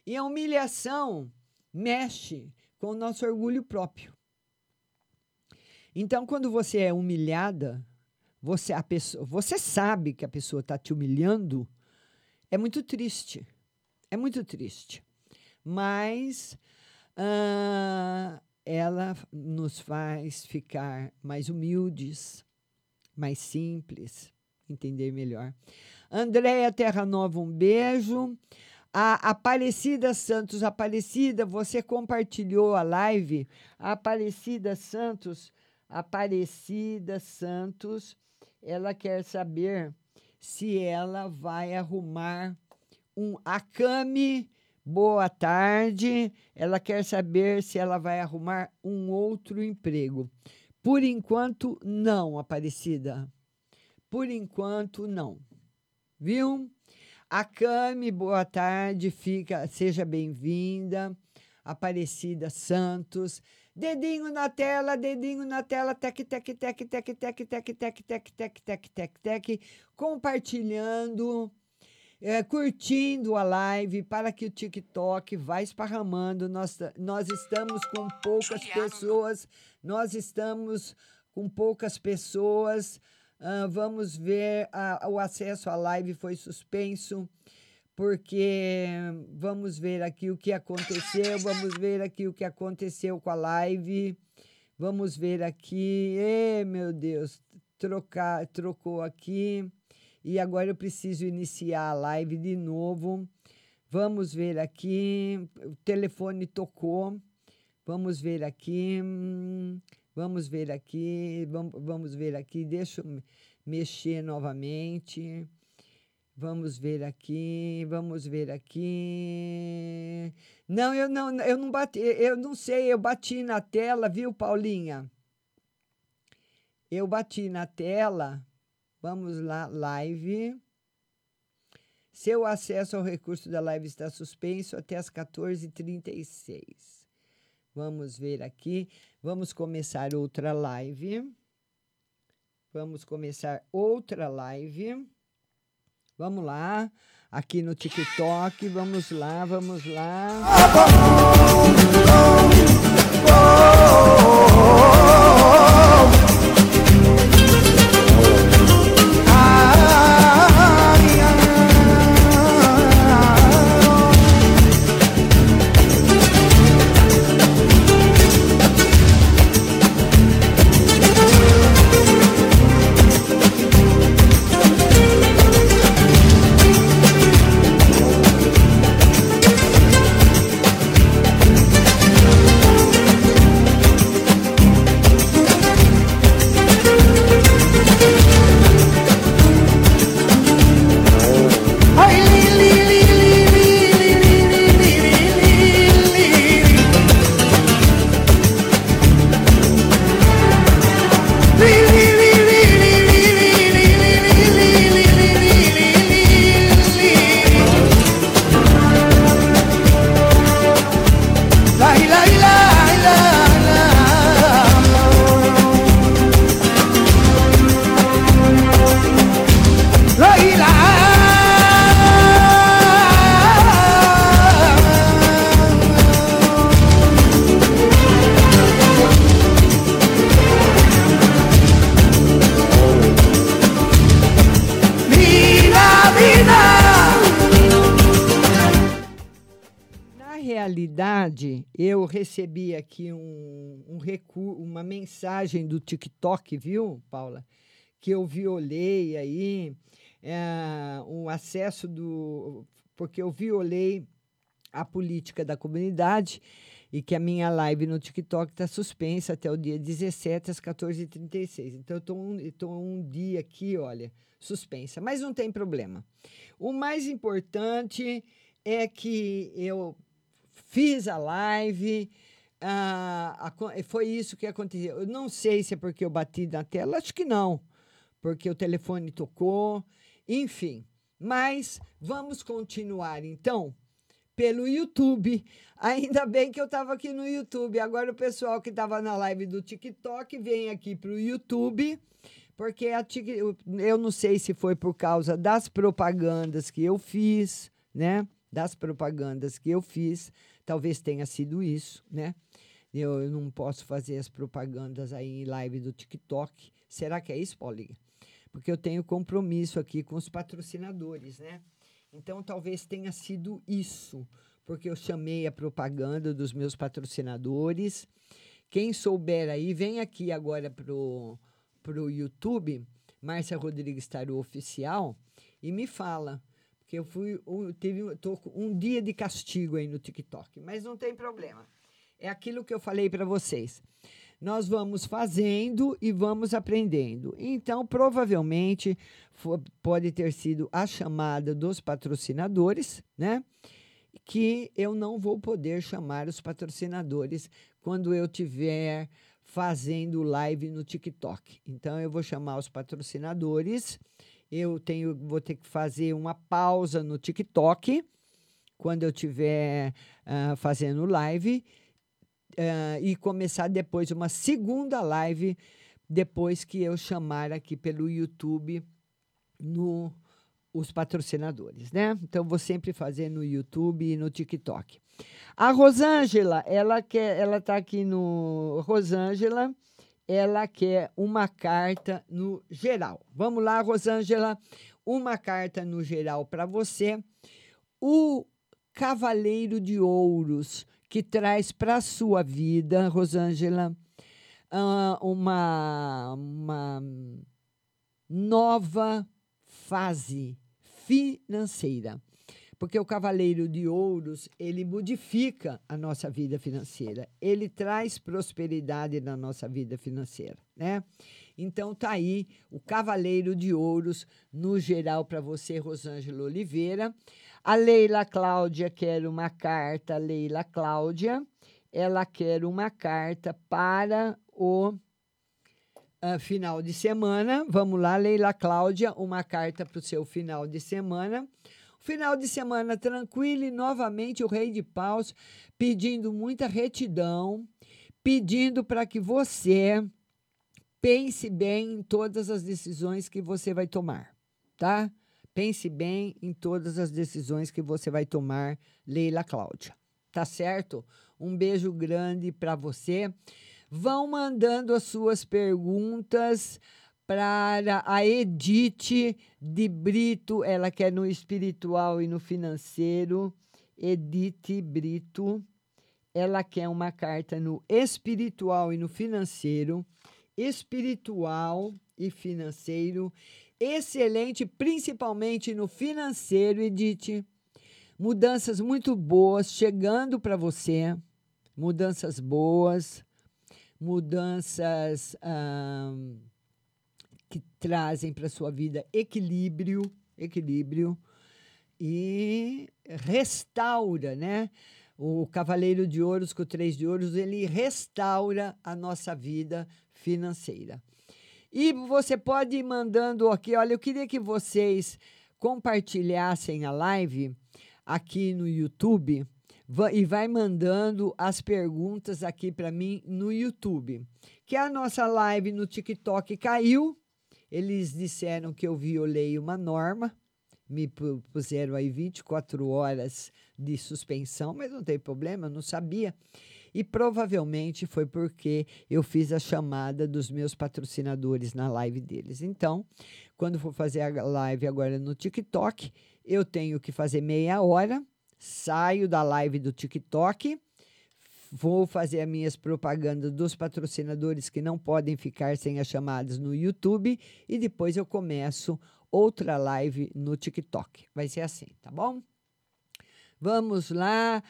E a humilhação mexe com o nosso orgulho próprio. Então, quando você é humilhada, você, a pessoa, você sabe que a pessoa está te humilhando, é muito triste. É muito triste. Mas ah, ela nos faz ficar mais humildes, mais simples, entender melhor. Andréia Terra Nova, um beijo. A Aparecida Santos, Aparecida, você compartilhou a live. A Aparecida Santos, Aparecida Santos, ela quer saber se ela vai arrumar um a Cami. Boa tarde. Ela quer saber se ela vai arrumar um outro emprego. Por enquanto, não, Aparecida. Por enquanto, não. Viu? A Cami, boa tarde, fica, seja bem-vinda. Aparecida Santos. Dedinho na tela, dedinho na tela, tec, tec, tec, tec, tec, tec, tec, tec, tec, tec, tec, tec, compartilhando, é, curtindo a live para que o TikTok vá esparramando. Nós, nós estamos com poucas pessoas, nós estamos com poucas pessoas. Ah, vamos ver, ah, o acesso à live foi suspenso, porque vamos ver aqui o que aconteceu, vamos ver aqui o que aconteceu com a live. Vamos ver aqui. Ê, meu Deus, trocar, trocou aqui. E agora eu preciso iniciar a live de novo. Vamos ver aqui. O telefone tocou. Vamos ver aqui. Vamos ver aqui. Vamos, ver aqui. Deixa eu me- mexer novamente. Vamos ver aqui, vamos ver aqui. Não, eu não, eu não bati, eu não sei, eu bati na tela, viu, Paulinha? Eu bati na tela. Vamos lá, live. Seu acesso ao recurso da live está suspenso até as 14h36. Vamos ver aqui. Vamos começar outra live. Vamos começar outra live. Vamos lá. Aqui no TikTok. Vamos lá, vamos lá. Na mensagem do TikTok, viu, Paula? Que eu violei aí é, o acesso do. Porque eu violei a política da comunidade e que a minha live no TikTok está suspensa até o dia 17 às 14h36. Então, eu estou um, tô um dia aqui, olha, suspensa. Mas não tem problema. O mais importante é que eu fiz a live. Ah, aco- foi isso que aconteceu. Eu não sei se é porque eu bati na tela, acho que não, porque o telefone tocou, enfim. Mas vamos continuar então pelo YouTube. Ainda bem que eu estava aqui no YouTube. Agora o pessoal que estava na live do TikTok vem aqui para o YouTube, porque a eu- eu não sei se foi por causa das propagandas que eu fiz, né? Das propagandas que eu fiz, talvez tenha sido isso, né? Eu, eu não posso fazer as propagandas aí em live do TikTok. Será que é isso, Paulinha? Porque eu tenho compromisso aqui com os patrocinadores, né? Então talvez tenha sido isso, porque eu chamei a propaganda dos meus patrocinadores. Quem souber aí, vem aqui agora pro pro YouTube Márcia Rodrigues Tarô Oficial e me fala. Porque eu fui. um- Teve, tô um dia de castigo aí no TikTok. Mas não tem problema. É aquilo que eu falei para vocês. Nós vamos fazendo e vamos aprendendo. Então, provavelmente, pode ter sido a chamada dos patrocinadores, né? Que eu não vou poder chamar os patrocinadores quando eu tiver fazendo live no TikTok. Então, eu vou chamar os patrocinadores. Eu tenho, vou ter que fazer uma pausa no TikTok quando eu estiver fazendo live ah, e começar depois uma segunda live depois que eu chamar aqui pelo YouTube no os patrocinadores, né? Então vou sempre fazer no YouTube e no TikTok. A Rosângela, ela quer, ela tá aqui no Rosângela, ela quer uma carta no geral. Vamos lá, Rosângela, uma carta no geral para você. O Cavaleiro de Ouros, que traz para a sua vida, Rosângela, ah, uma, uma nova fase financeira. Porque o Cavaleiro de Ouros, ele modifica a nossa vida financeira. Ele traz prosperidade na nossa vida financeira, né? Então tá aí o Cavaleiro de Ouros no geral para você, Rosângela Oliveira. A Leila Cláudia quer uma carta, Leila Cláudia. Ela quer uma carta para o ah, final de semana. Vamos lá, Leila Cláudia, uma carta para o seu final de semana. Final de semana tranquilo e novamente o Rei de Paus pedindo muita retidão, pedindo para que você pense bem em todas as decisões que você vai tomar, tá? Pense bem em todas as decisões que você vai tomar, Leila Cláudia. Tá certo? Um beijo grande para você. Vão mandando as suas perguntas para a Edith de Brito, ela quer no espiritual e no financeiro. Edith Brito, ela quer uma carta no espiritual e no financeiro. Espiritual e financeiro. Excelente, principalmente no financeiro, Edith. Mudanças muito boas chegando para você. Mudanças boas. Mudanças. que trazem para sua vida equilíbrio, equilíbrio e restaura, né? O Cavaleiro de Ouros com o Três de Ouros, ele restaura a nossa vida financeira. E você pode ir mandando aqui, olha, eu queria que vocês compartilhassem a live aqui no YouTube e vai mandando as perguntas aqui para mim no YouTube. Que a nossa live no TikTok caiu, eles disseram que eu violei uma norma, me pu- puseram aí 24 horas de suspensão, mas não tem problema, eu não sabia. E provavelmente foi porque eu fiz a chamada dos meus patrocinadores na live deles. Então, quando for fazer a live agora no TikTok, eu tenho que fazer meia hora, saio da live do TikTok, vou fazer as minhas propagandas dos patrocinadores que não podem ficar sem as chamadas no YouTube e depois eu começo outra live no TikTok. Vai ser assim, tá bom? Vamos lá.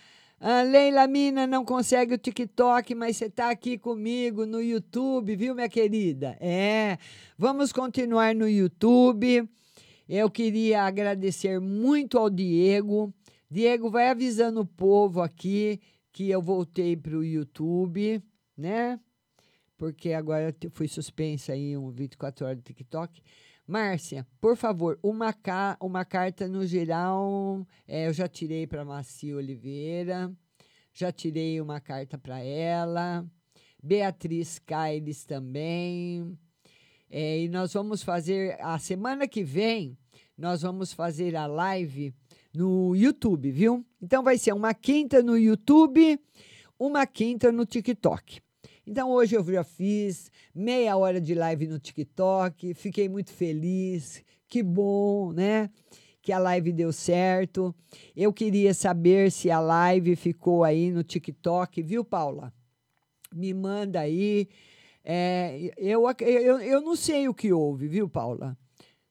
A Leila Mina não consegue o TikTok, mas você está aqui comigo no YouTube, viu, minha querida? É. Vamos continuar no YouTube. Eu queria agradecer muito ao Diego. Diego, vai avisando o povo aqui que eu voltei para o YouTube, né? Porque agora fui suspensa aí um 24 horas do TikTok. Márcia, por favor, uma, ca uma carta no geral. é, eu já tirei para Macia Oliveira, já tirei uma carta para ela. Beatriz Caires também. É, e nós vamos fazer, a semana que vem, nós vamos fazer a live no YouTube, viu? Então vai ser uma quinta no YouTube, uma quinta no TikTok. Então hoje eu já fiz meia hora de live no TikTok, fiquei muito feliz, que bom, né? Que a live deu certo. Eu queria saber se a live ficou aí no TikTok, viu, Paula? Me manda aí É, eu, eu, eu não sei o que houve, viu, Paula?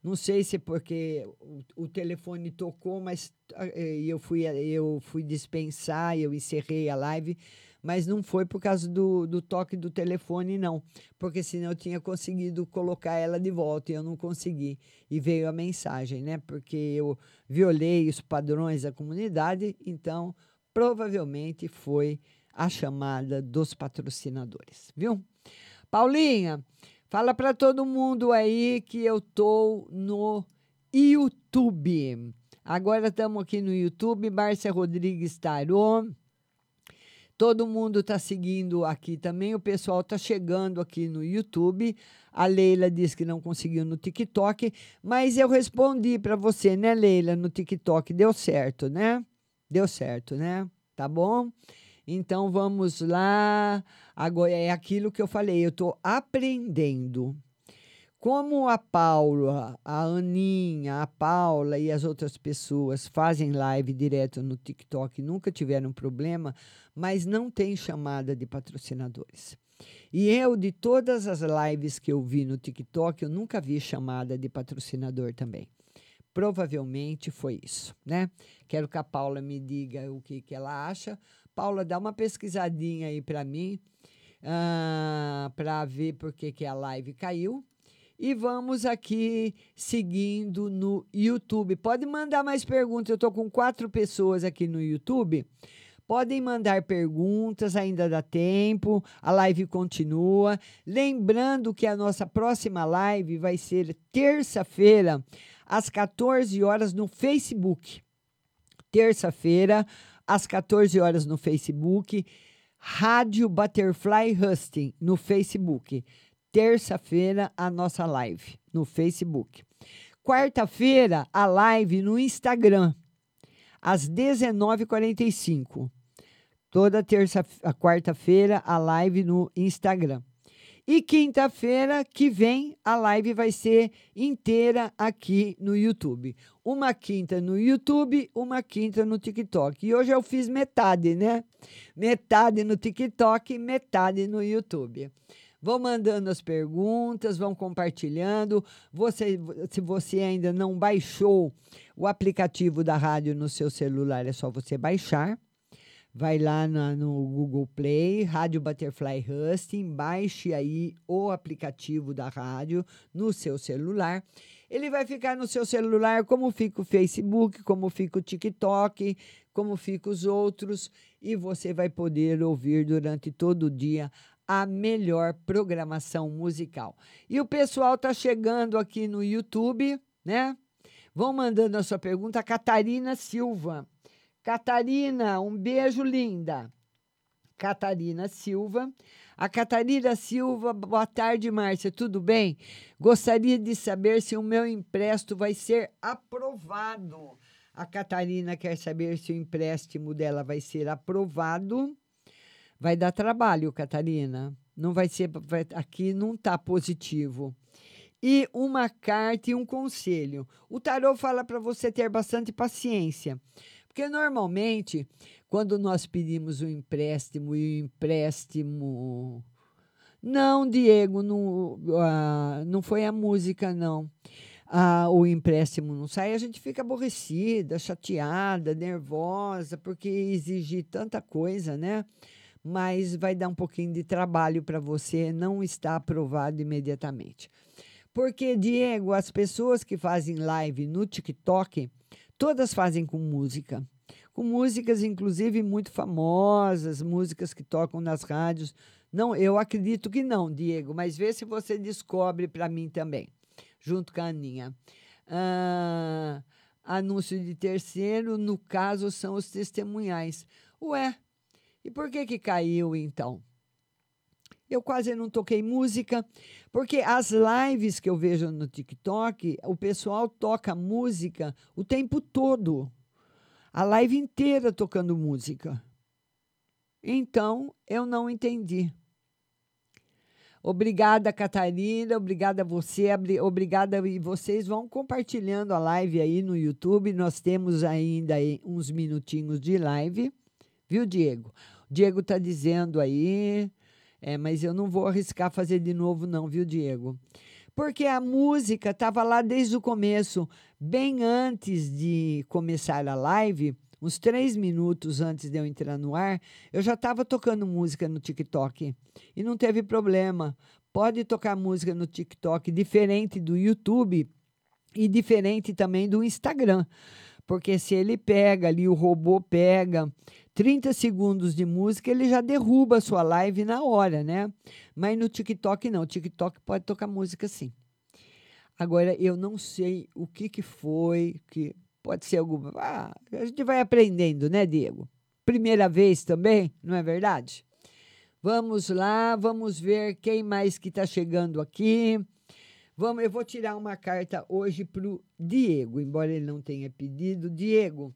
Não sei se é porque o, o telefone tocou, mas eh, eu fui, eu fui dispensar, eu encerrei a live, mas não foi por causa do, do toque do telefone, não. Porque senão eu tinha conseguido colocar ela de volta e eu não consegui. E veio a mensagem, né? Porque eu violei os padrões da comunidade, então provavelmente foi a chamada dos patrocinadores, viu? Paulinha, fala para todo mundo aí que eu tô no YouTube. Agora estamos aqui no YouTube, Márcia Rodrigues Tarô. Todo mundo está seguindo aqui também. O pessoal está chegando aqui no YouTube. A Leila disse que não conseguiu no TikTok, mas eu respondi para você, né, Leila, no TikTok. Deu certo, né? Deu certo, né? Tá bom? Então vamos lá. Agora é aquilo que eu falei, eu estou aprendendo. Como a Paula, a Aninha, a Paula e as outras pessoas fazem live direto no TikTok, nunca tiveram problema, mas não tem chamada de patrocinadores. E eu, de todas as lives que eu vi no TikTok, eu nunca vi chamada de patrocinador também. Provavelmente foi isso, né? Quero que a Paula me diga o que, que ela acha. Paula, dá uma pesquisadinha aí para mim, para ver por que, que a live caiu. E vamos aqui seguindo no YouTube. Pode mandar mais perguntas. Eu estou com quatro pessoas aqui no YouTube. Podem mandar perguntas, ainda dá tempo. A live continua. Lembrando que a nossa próxima live vai ser terça-feira, às 14 horas, no Facebook. Terça-feira, às 14 horas, no Facebook. Rádio Butterfly Husting, no Facebook terça-feira a nossa live no Facebook. Quarta-feira, a live no Instagram, às 19h45. Toda terça, quarta-feira, a live no Instagram. E quinta-feira que vem, a live vai ser inteira aqui no YouTube. Uma quinta no YouTube, uma quinta no TikTok. E hoje eu fiz metade, né? Metade no TikTok, metade no YouTube. Vão mandando as perguntas, vão compartilhando. Você, se você ainda não baixou o aplicativo da rádio no seu celular, é só você baixar. Vai lá na- no Google Play, Rádio Butterfly Husting, baixe aí o aplicativo da rádio no seu celular. Ele vai ficar no seu celular como fica o Facebook, como fica o TikTok, como fica os outros, e você vai poder ouvir durante todo o dia a melhor programação musical. E o pessoal tá chegando aqui no YouTube, né? Vão mandando a sua pergunta. Catarina Silva. Catarina, um beijo, linda. Catarina Silva. A Catarina Silva, boa tarde, Márcia, tudo bem? Gostaria de saber se o meu empréstimo vai ser aprovado. A Catarina quer saber se o empréstimo dela vai ser aprovado. Vai dar trabalho, Catarina. Não vai ser. vai- aqui não está positivo. E uma carta e um conselho. O tarô fala para você ter bastante paciência. Porque normalmente, quando nós pedimos um empréstimo e o empréstimo. Não, Diego, não, ah, não foi a música, não. Ah, o empréstimo não sai, a gente fica aborrecida, chateada, nervosa, porque exige tanta coisa, né? Mas vai dar um pouquinho de trabalho para você, não está aprovado imediatamente. Porque, Diego, as pessoas que fazem live no TikTok, todas fazem com música. Com músicas, inclusive, muito famosas, músicas que tocam nas rádios. Não, eu acredito que não, Diego, mas vê se você descobre para mim também, junto com a Aninha. Ah, anúncio de terceiro, no caso, são os testemunhais. Ué, e por que que caiu então? Eu quase não toquei música, porque as lives que eu vejo no TikTok, o pessoal toca música o tempo todo. A live inteira tocando música. Então, eu não entendi. Obrigada, Catarina. Obrigada a você. Obrigada e vocês vão compartilhando a live aí no YouTube. Nós temos ainda uns minutinhos de live, viu, Diego? O Diego está dizendo aí É, mas eu não vou arriscar fazer de novo, não, viu, Diego? Porque a música estava lá desde o começo, bem antes de começar a live, uns três minutos antes de eu entrar no ar, eu já estava tocando música no TikTok. E não teve problema. Pode tocar música no TikTok diferente do YouTube e diferente também do Instagram. Porque se ele pega ali, o robô pega 30 segundos de música, ele já derruba a sua live na hora, né? Mas no TikTok não. O TikTok pode tocar música sim. Agora, eu não sei o que, que foi, que pode ser alguma. Ah, a gente vai aprendendo, né, Diego? Primeira vez também, não é verdade? Vamos lá, vamos ver quem mais que está chegando aqui. Vamos, eu vou tirar uma carta hoje para o Diego, embora ele não tenha pedido. Diego,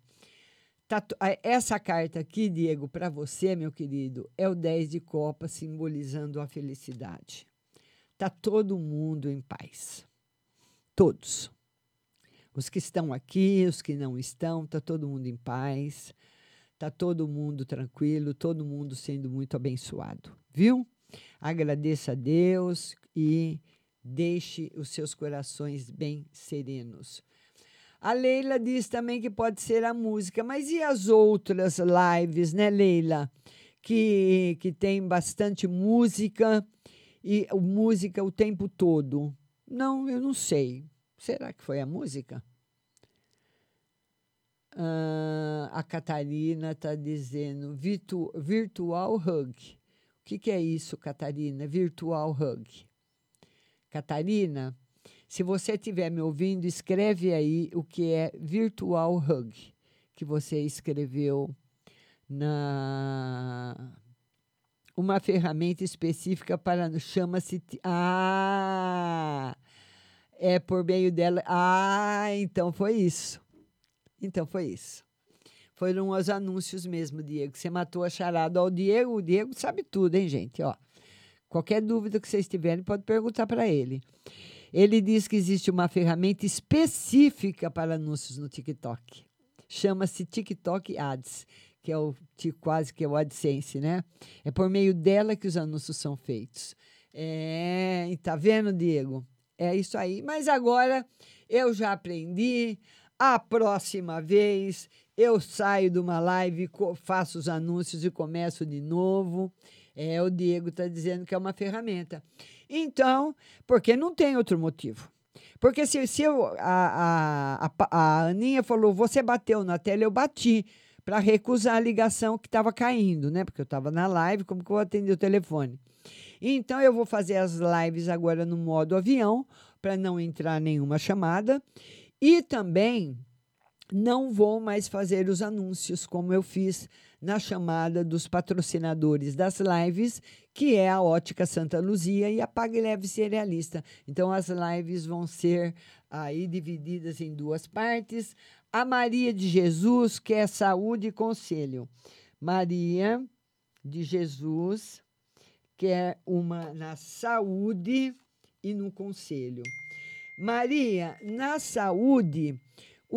tá, essa carta aqui, Diego, para você, meu querido, é o 10 de copa, simbolizando a felicidade. Tá todo mundo em paz. Todos. Os que estão aqui, os que não estão, tá todo mundo em paz. Tá todo mundo tranquilo, todo mundo sendo muito abençoado, viu? Agradeça a Deus e deixe os seus corações bem serenos. A Leila diz também que pode ser a música, mas e as outras lives, né, Leila? Que, que tem bastante música e música o tempo todo. Não, eu não sei. Será que foi a música? Ah, a Catarina está dizendo virtu, virtual hug. O que, que é isso, Catarina? Virtual hug. Catarina, se você estiver me ouvindo, escreve aí o que é virtual hug, que você escreveu na uma ferramenta específica para chama-se ah! É por meio dela. Ah então foi isso. Então foi isso. Foram os anúncios mesmo Diego. Você matou a charada. Ó, o Diego o Diego sabe tudo hein gente? Ó qualquer dúvida que vocês tiverem pode perguntar para ele ele diz que existe uma ferramenta específica para anúncios no TikTok chama-se TikTok Ads que é o quase que é o AdSense, né? É por meio dela que os anúncios são feitos. É, tá vendo, Diego? É isso aí. Mas agora eu já aprendi. A próxima vez eu saio de uma live, faço os anúncios e começo de novo. É, o Diego está dizendo que é uma ferramenta. Então, porque não tem outro motivo. Porque se, se eu, a, a, a, Aninha falou, você bateu na tela, eu bati para recusar a ligação que estava caindo, né? Porque eu estava na live, como que eu vou atender o telefone? Então eu vou fazer as lives agora no modo avião, para não entrar nenhuma chamada. E também não vou mais fazer os anúncios como eu fiz na chamada dos patrocinadores das lives, que é a Ótica Santa Luzia e a Pague Leve Cerealista. Então as lives vão ser aí divididas em duas partes. A Maria de Jesus, que é saúde e conselho. Maria de Jesus, que é uma na saúde e no conselho. Maria, na saúde,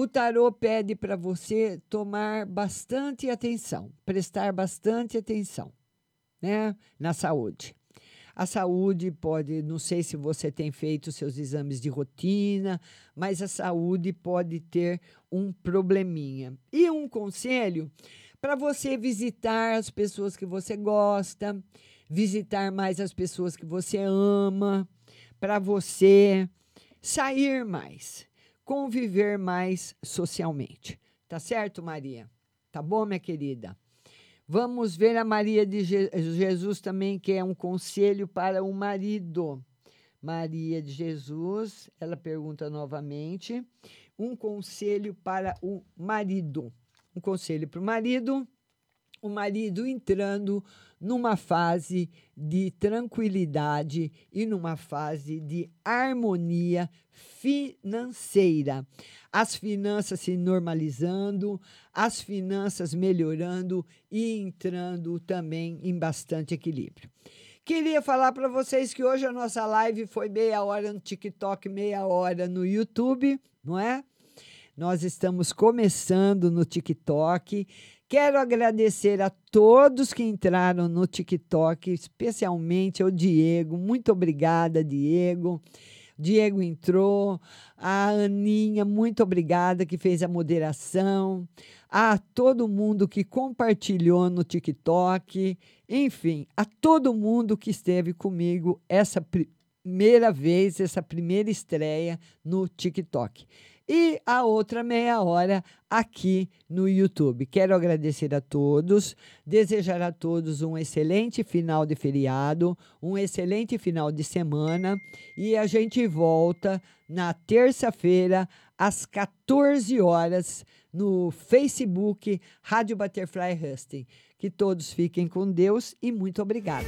o tarô pede para você tomar bastante atenção, prestar bastante atenção, né? Na saúde. A saúde pode, não sei se você tem feito seus exames de rotina, mas a saúde pode ter um probleminha. E um conselho para você visitar as pessoas que você gosta, visitar mais as pessoas que você ama, para você sair mais, conviver mais socialmente. Tá certo, Maria? Tá bom, minha querida? Vamos ver a Maria de Je- Jesus também, que é um conselho para o marido. Maria de Jesus, ela pergunta novamente, um conselho para o marido. Um conselho para o marido, o marido entrando numa fase de tranquilidade e numa fase de harmonia financeira. As finanças se normalizando, as finanças melhorando e entrando também em bastante equilíbrio. Queria falar para vocês que hoje a nossa live foi meia hora no TikTok, meia hora no YouTube, não é? Nós estamos começando no TikTok. Quero agradecer a todos que entraram no TikTok, especialmente ao Diego. Muito obrigada, Diego. Diego entrou, a Aninha, muito obrigada, que fez a moderação, a todo mundo que compartilhou no TikTok, enfim, a todo mundo que esteve comigo essa primeira vez, essa primeira estreia no TikTok e a outra meia hora aqui no YouTube. Quero agradecer a todos, desejar a todos um excelente final de feriado, um excelente final de semana e a gente volta na terça-feira às 14 horas no Facebook Rádio Butterfly Husting. Que todos fiquem com Deus e muito obrigada.